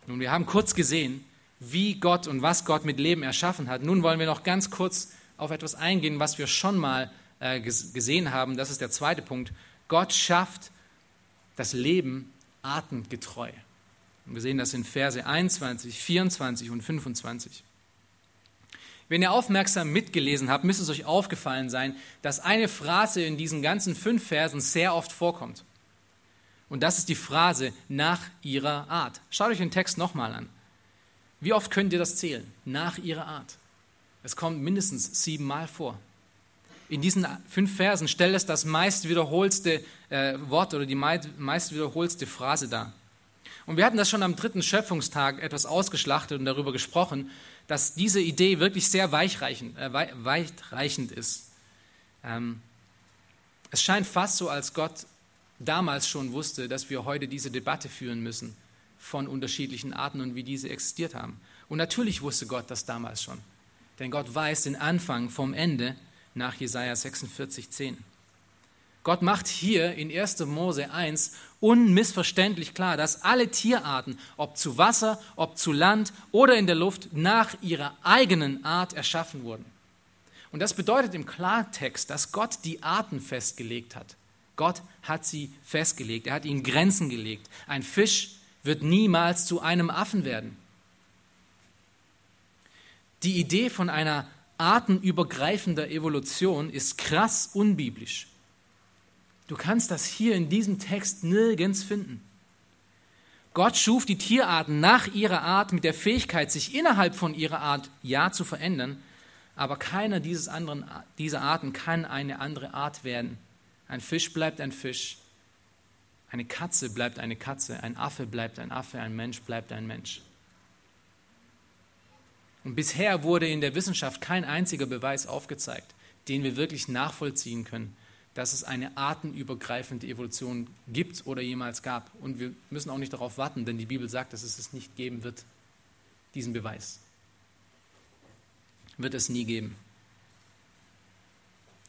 Nun, wir haben kurz gesehen, wie Gott und was Gott mit Leben erschaffen hat. Nun wollen wir noch ganz kurz auf etwas eingehen, was wir schon mal äh, gesehen haben. Das ist der zweite Punkt. Gott schafft das Leben artengetreu. Und wir sehen das in Verse 21, 24 und 25. Wenn ihr aufmerksam mitgelesen habt, müsste es euch aufgefallen sein, dass eine Phrase in diesen ganzen fünf Versen sehr oft vorkommt. Und das ist die Phrase nach ihrer Art. Schaut euch den Text nochmal an. Wie oft könnt ihr das zählen? Nach ihrer Art. Es kommt mindestens siebenmal vor. In diesen fünf Versen stellt es das meist wiederholste äh, Wort oder die meist wiederholste Phrase dar. Und wir hatten das schon am dritten Schöpfungstag etwas ausgeschlachtet und darüber gesprochen, dass diese Idee wirklich sehr weichreichend, äh, weitreichend ist. Ähm, es scheint fast so, als Gott damals schon wusste, dass wir heute diese Debatte führen müssen von unterschiedlichen Arten und wie diese existiert haben. Und natürlich wusste Gott das damals schon. Denn Gott weiß den Anfang vom Ende nach Jesaja 46, 10. Gott macht hier in 1. Mose 1 unmissverständlich klar, dass alle Tierarten, ob zu Wasser, ob zu Land oder in der Luft, nach ihrer eigenen Art erschaffen wurden. Und das bedeutet im Klartext, dass Gott die Arten festgelegt hat. Gott hat sie festgelegt, er hat ihnen Grenzen gelegt. Ein Fisch wird niemals zu einem Affen werden. Die Idee von einer artenübergreifender Evolution ist krass unbiblisch. Du kannst das hier in diesem Text nirgends finden. Gott schuf die Tierarten nach ihrer Art mit der Fähigkeit, sich innerhalb von ihrer Art ja zu verändern, aber keiner dieses anderen, dieser Arten kann eine andere Art werden. Ein Fisch bleibt ein Fisch, eine Katze bleibt eine Katze, ein Affe bleibt ein Affe, ein Mensch bleibt ein Mensch. Und bisher wurde in der Wissenschaft kein einziger Beweis aufgezeigt, den wir wirklich nachvollziehen können, dass es eine artenübergreifende Evolution gibt oder jemals gab. Und wir müssen auch nicht darauf warten, denn die Bibel sagt, dass es es nicht geben wird, diesen Beweis. Wird es nie geben.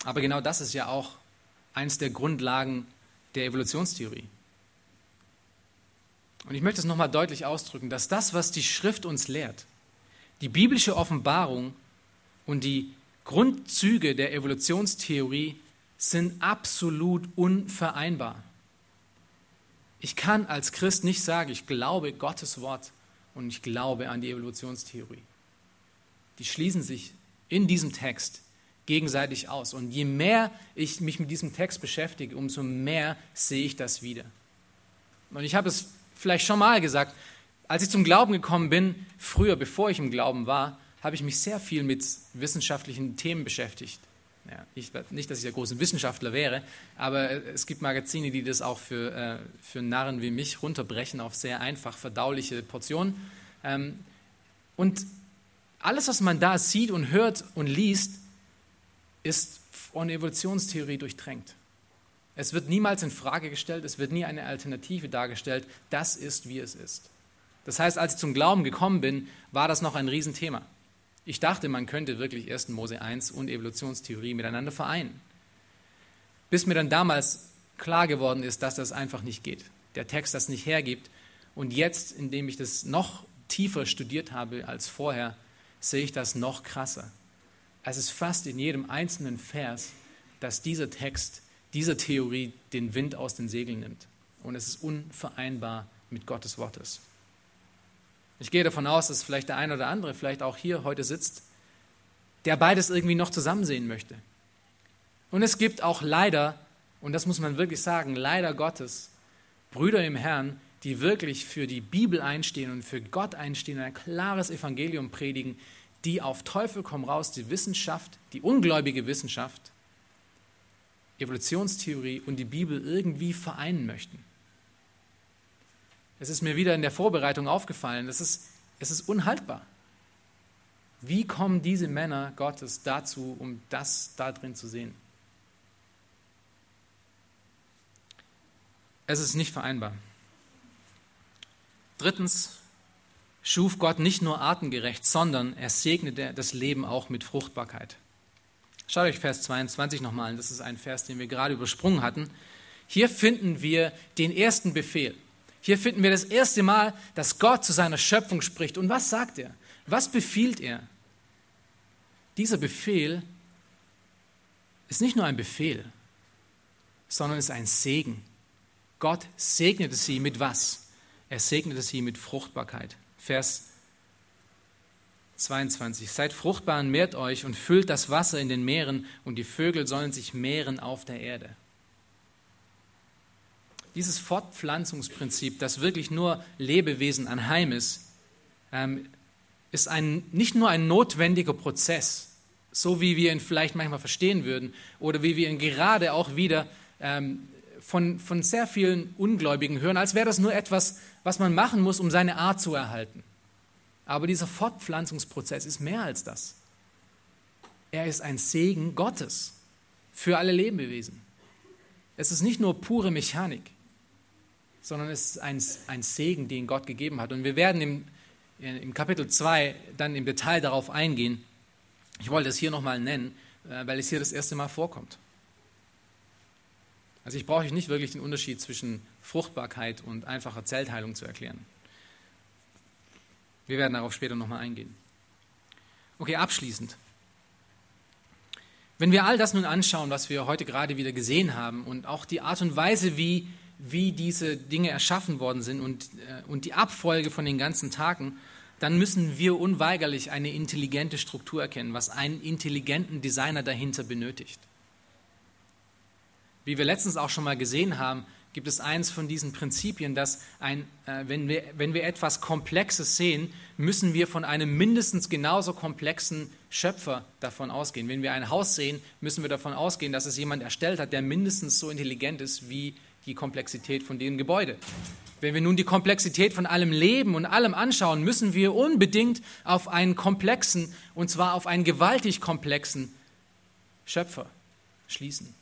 Aber genau das ist ja auch eines der Grundlagen der Evolutionstheorie. Und ich möchte es nochmal deutlich ausdrücken, dass das, was die Schrift uns lehrt, die biblische Offenbarung und die Grundzüge der Evolutionstheorie sind absolut unvereinbar. Ich kann als Christ nicht sagen, ich glaube Gottes Wort und ich glaube an die Evolutionstheorie. Die schließen sich in diesem Text gegenseitig aus. Und je mehr ich mich mit diesem Text beschäftige, umso mehr sehe ich das wieder. Und ich habe es vielleicht schon mal gesagt, als ich zum Glauben gekommen bin, früher, bevor ich im Glauben war, habe ich mich sehr viel mit wissenschaftlichen Themen beschäftigt Ja, ich, nicht, dass ich der große Wissenschaftler wäre, aber es gibt Magazine, die das auch für, äh, für Narren wie mich runterbrechen auf sehr einfach verdauliche Portionen. Ähm, und alles, was man da sieht und hört und liest, ist von Evolutionstheorie durchtränkt. Es wird niemals in Frage gestellt, es wird nie eine Alternative dargestellt. Das ist, wie es ist. Das heißt, als ich zum Glauben gekommen bin, war das noch ein Riesenthema. Ich dachte, man könnte wirklich 1. Mose 1 und Evolutionstheorie miteinander vereinen. Bis mir dann damals klar geworden ist, dass das einfach nicht geht. Der Text das nicht hergibt. Und jetzt, indem ich das noch tiefer studiert habe als vorher, sehe ich das noch krasser. Es ist fast in jedem einzelnen Vers, dass dieser Text, dieser Theorie den Wind aus den Segeln nimmt. Und es ist unvereinbar mit Gottes Wortes. Ich gehe davon aus, dass vielleicht der eine oder andere vielleicht auch hier heute sitzt, der beides irgendwie noch zusammen sehen möchte. Und es gibt auch leider, und das muss man wirklich sagen, leider Gottes, Brüder im Herrn, die wirklich für die Bibel einstehen und für Gott einstehen und ein klares Evangelium predigen, die auf Teufel komm raus die Wissenschaft, die ungläubige Wissenschaft, Evolutionstheorie und die Bibel irgendwie vereinen möchten. Es ist mir wieder in der Vorbereitung aufgefallen, es ist, es ist unhaltbar. Wie kommen diese Männer Gottes dazu, um das da drin zu sehen? Es ist nicht vereinbar. Drittens schuf Gott nicht nur artengerecht, sondern er segnete das Leben auch mit Fruchtbarkeit. Schaut euch Vers 22 nochmal an, das ist ein Vers, den wir gerade übersprungen hatten. Hier finden wir den ersten Befehl. Hier finden wir das erste Mal, dass Gott zu seiner Schöpfung spricht. Und was sagt er? Was befiehlt er? Dieser Befehl ist nicht nur ein Befehl, sondern ist ein Segen. Gott segnete sie mit was? Er segnete sie mit Fruchtbarkeit. Vers 22. Seid fruchtbar und mehrt euch und füllt das Wasser in den Meeren und die Vögel sollen sich mehren auf der Erde. Dieses Fortpflanzungsprinzip, das wirklich nur Lebewesen anheim ist, ähm, ist ein, nicht nur ein notwendiger Prozess, so wie wir ihn vielleicht manchmal verstehen würden oder wie wir ihn gerade auch wieder ähm, von, von sehr vielen Ungläubigen hören, als wäre das nur etwas, was man machen muss, um seine Art zu erhalten. Aber dieser Fortpflanzungsprozess ist mehr als das. Er ist ein Segen Gottes für alle Lebewesen. Es ist nicht nur pure Mechanik sondern es ist ein, ein Segen, den Gott gegeben hat. Und wir werden im, im Kapitel 2 dann im Detail darauf eingehen. Ich wollte es hier nochmal nennen, äh, weil es hier das erste Mal vorkommt. Also ich brauche nicht wirklich den Unterschied zwischen Fruchtbarkeit und einfacher Zellteilung zu erklären. Wir werden darauf später nochmal eingehen. Okay, abschließend. Wenn wir all das nun anschauen, was wir heute gerade wieder gesehen haben und auch die Art und Weise, wie wie diese Dinge erschaffen worden sind und, äh, und die Abfolge von den ganzen Tagen, dann müssen wir unweigerlich eine intelligente Struktur erkennen, was einen intelligenten Designer dahinter benötigt. Wie wir letztens auch schon mal gesehen haben, gibt es eins von diesen Prinzipien, dass ein, äh, wenn, wir, wenn wir etwas Komplexes sehen, müssen wir von einem mindestens genauso komplexen Schöpfer davon ausgehen. Wenn wir ein Haus sehen, müssen wir davon ausgehen, dass es jemand erstellt hat, der mindestens so intelligent ist wie die Komplexität von dem Gebäude. Wenn wir nun die Komplexität von allem Leben und allem anschauen, müssen wir unbedingt auf einen komplexen, und zwar auf einen gewaltig komplexen Schöpfer schließen.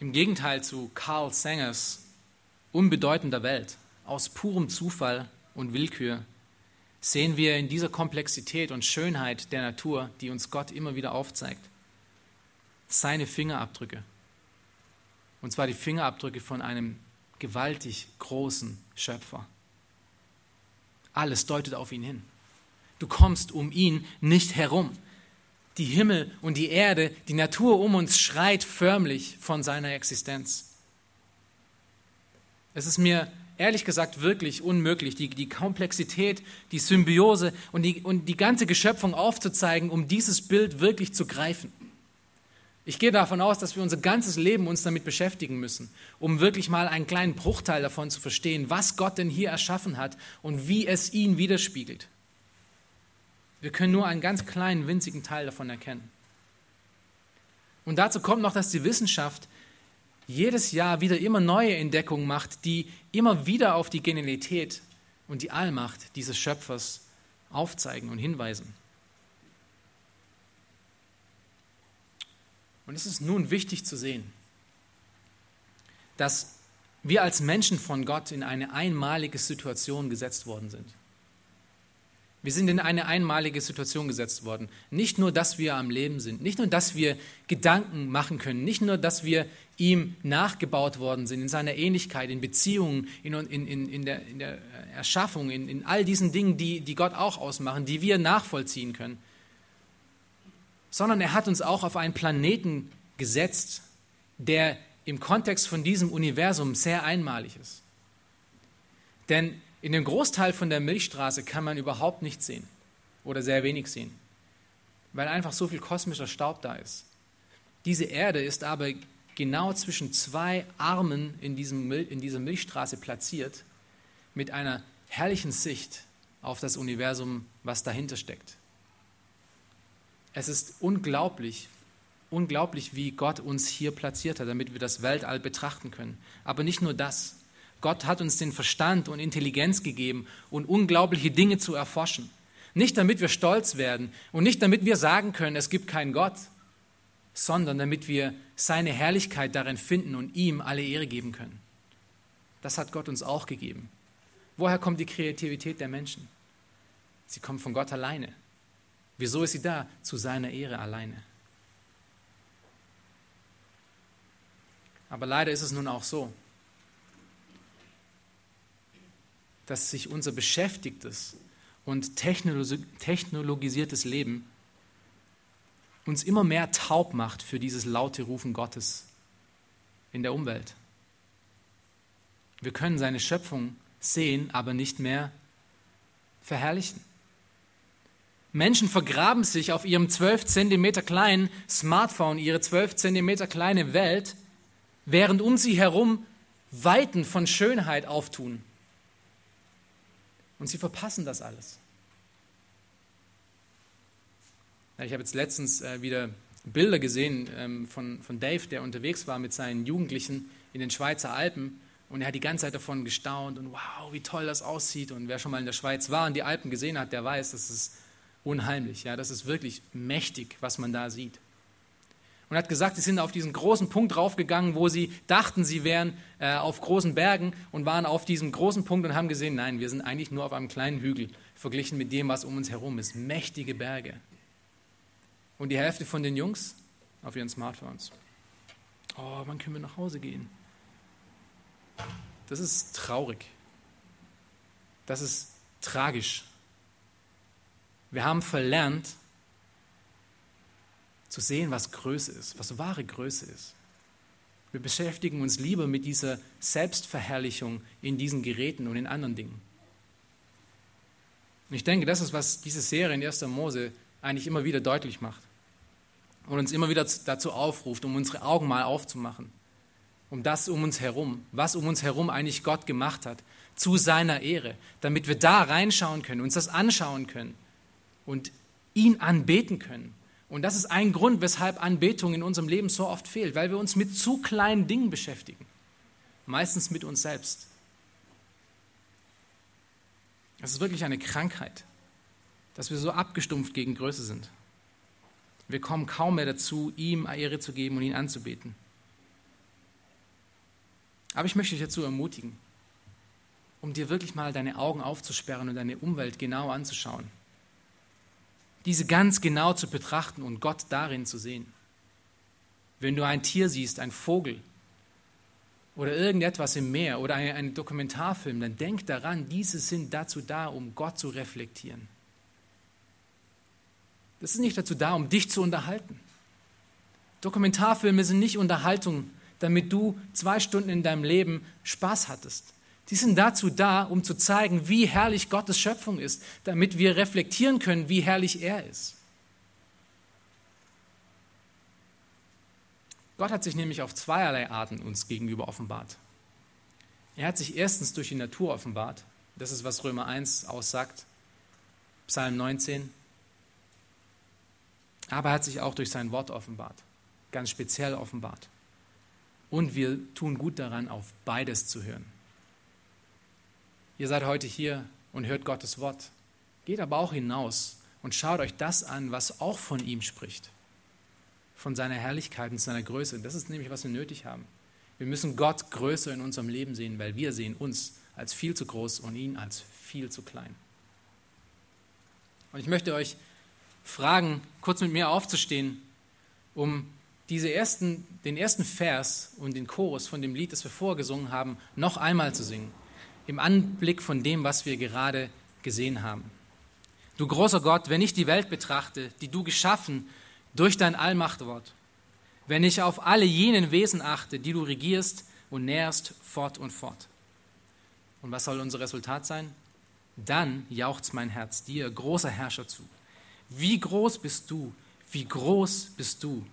Im Gegenteil zu Carl Sangers unbedeutender Welt, aus purem Zufall und Willkür sehen wir in dieser Komplexität und Schönheit der Natur, die uns Gott immer wieder aufzeigt, seine Fingerabdrücke. Und zwar die Fingerabdrücke von einem gewaltig großen Schöpfer. Alles deutet auf ihn hin. Du kommst um ihn nicht herum. Die Himmel und die Erde, die Natur um uns schreit förmlich von seiner Existenz. Es ist mir ehrlich gesagt wirklich unmöglich, die, die Komplexität, die Symbiose und die, und die ganze Geschöpfung aufzuzeigen, um dieses Bild wirklich zu greifen. Ich gehe davon aus, dass wir unser ganzes Leben uns damit beschäftigen müssen, um wirklich mal einen kleinen Bruchteil davon zu verstehen, was Gott denn hier erschaffen hat und wie es ihn widerspiegelt. Wir können nur einen ganz kleinen, winzigen Teil davon erkennen. Und dazu kommt noch, dass die Wissenschaft jedes Jahr wieder immer neue Entdeckungen macht, die immer wieder auf die Genialität und die Allmacht dieses Schöpfers aufzeigen und hinweisen. Und es ist nun wichtig zu sehen, dass wir als Menschen von Gott in eine einmalige Situation gesetzt worden sind. Wir sind in eine einmalige Situation gesetzt worden. Nicht nur, dass wir am Leben sind, nicht nur, dass wir Gedanken machen können, nicht nur, dass wir ihm nachgebaut worden sind in seiner Ähnlichkeit, in Beziehungen, in, in, in, in, der, der, Erschaffung, in, in all diesen Dingen, die, die Gott auch ausmachen, die wir nachvollziehen können, sondern er hat uns auch auf einen Planeten gesetzt, der im Kontext von diesem Universum sehr einmalig ist. Denn in dem Großteil von der Milchstraße kann man überhaupt nichts sehen oder sehr wenig sehen, weil einfach so viel kosmischer Staub da ist. Diese Erde ist aber genau zwischen zwei Armen in, diesem, in dieser Milchstraße platziert, mit einer herrlichen Sicht auf das Universum, was dahinter steckt. Es ist unglaublich, unglaublich, wie Gott uns hier platziert hat, damit wir das Weltall betrachten können. Aber nicht nur das. Gott hat uns den Verstand und Intelligenz gegeben und unglaubliche Dinge zu erforschen. Nicht damit wir stolz werden und nicht damit wir sagen können, es gibt keinen Gott, sondern damit wir seine Herrlichkeit darin finden und ihm alle Ehre geben können. Das hat Gott uns auch gegeben. Woher kommt die Kreativität der Menschen? Sie kommt von Gott alleine. Wieso ist sie da? Zu seiner Ehre alleine. Aber leider ist es nun auch so, dass sich unser beschäftigtes und technologisiertes Leben uns immer mehr taub macht für dieses laute Rufen Gottes in der Umwelt. Wir können seine Schöpfung sehen, aber nicht mehr verherrlichen. Menschen vergraben sich auf ihrem 12 Zentimeter kleinen Smartphone, ihre 12 Zentimeter kleine Welt, während um sie herum Weiten von Schönheit auftun. Und sie verpassen das alles. Ich habe jetzt letztens äh, wieder Bilder gesehen ähm, von, Dave, der unterwegs war mit seinen Jugendlichen in den Schweizer Alpen. Und er hat die ganze Zeit davon gestaunt und wow, wie toll das aussieht. Und wer schon mal in der Schweiz war und die Alpen gesehen hat, der weiß, das ist unheimlich. Ja, das ist wirklich mächtig, was man da sieht und hat gesagt, sie sind auf diesen großen Punkt draufgegangen, wo sie dachten, sie wären äh, auf großen Bergen und waren auf diesem großen Punkt und haben gesehen, nein, wir sind eigentlich nur auf einem kleinen Hügel, verglichen mit dem, was um uns herum ist. Mächtige Berge. Und die Hälfte von den Jungs auf ihren Smartphones. Oh, wann können wir nach Hause gehen? Das ist traurig. Das ist tragisch. Wir haben verlernt, zu sehen, was Größe ist, was wahre Größe ist. Wir beschäftigen uns lieber mit dieser Selbstverherrlichung in diesen Geräten und in anderen Dingen. Und ich denke, das ist, was diese Serie in 1. Mose eigentlich immer wieder deutlich macht und uns immer wieder dazu aufruft, um unsere Augen mal aufzumachen, um das um uns herum, was um uns herum eigentlich Gott gemacht hat, zu seiner Ehre, damit wir da reinschauen können, uns das anschauen können und ihn anbeten können und das ist ein Grund, weshalb Anbetung in unserem Leben so oft fehlt, weil wir uns mit zu kleinen Dingen beschäftigen. Meistens mit uns selbst. Es ist wirklich eine Krankheit, dass wir so abgestumpft gegen Größe sind. Wir kommen kaum mehr dazu, ihm Ehre zu geben und ihn anzubeten. Aber ich möchte dich dazu ermutigen, um dir wirklich mal deine Augen aufzusperren und deine Umwelt genau anzuschauen diese ganz genau zu betrachten und Gott darin zu sehen. Wenn du ein Tier siehst, ein Vogel oder irgendetwas im Meer oder einen Dokumentarfilm, dann denk daran, diese sind dazu da, um Gott zu reflektieren. Das ist nicht dazu da, um dich zu unterhalten. Dokumentarfilme sind nicht Unterhaltung, damit du zwei Stunden in deinem Leben Spaß hattest. Die sind dazu da, um zu zeigen, wie herrlich Gottes Schöpfung ist, damit wir reflektieren können, wie herrlich er ist. Gott hat sich nämlich auf zweierlei Arten uns gegenüber offenbart. Er hat sich erstens durch die Natur offenbart. Das ist, was Römer 1 aussagt. Psalm 19. aber er hat sich auch durch sein Wort offenbart, ganz speziell offenbart. Und wir tun gut daran, auf beides zu hören. Ihr seid heute hier und hört Gottes Wort. Geht aber auch hinaus und schaut euch das an, was auch von ihm spricht. Von seiner Herrlichkeit und seiner Größe. Das ist nämlich, was wir nötig haben. Wir müssen Gott größer in unserem Leben sehen, weil wir sehen uns als viel zu groß und ihn als viel zu klein. Und ich möchte euch fragen, kurz mit mir aufzustehen, um diese ersten, den ersten Vers und den Chorus von dem Lied, das wir vorgesungen haben, noch einmal zu singen, im Anblick von dem, was wir gerade gesehen haben. Du großer Gott, wenn ich die Welt betrachte, die du geschaffen durch dein Allmachtwort, wenn ich auf alle jenen Wesen achte, die du regierst und nährst fort und fort. Und was soll unser Resultat sein? Dann jauchzt mein Herz dir, großer Herrscher, zu. Wie groß bist du? Wie groß bist du?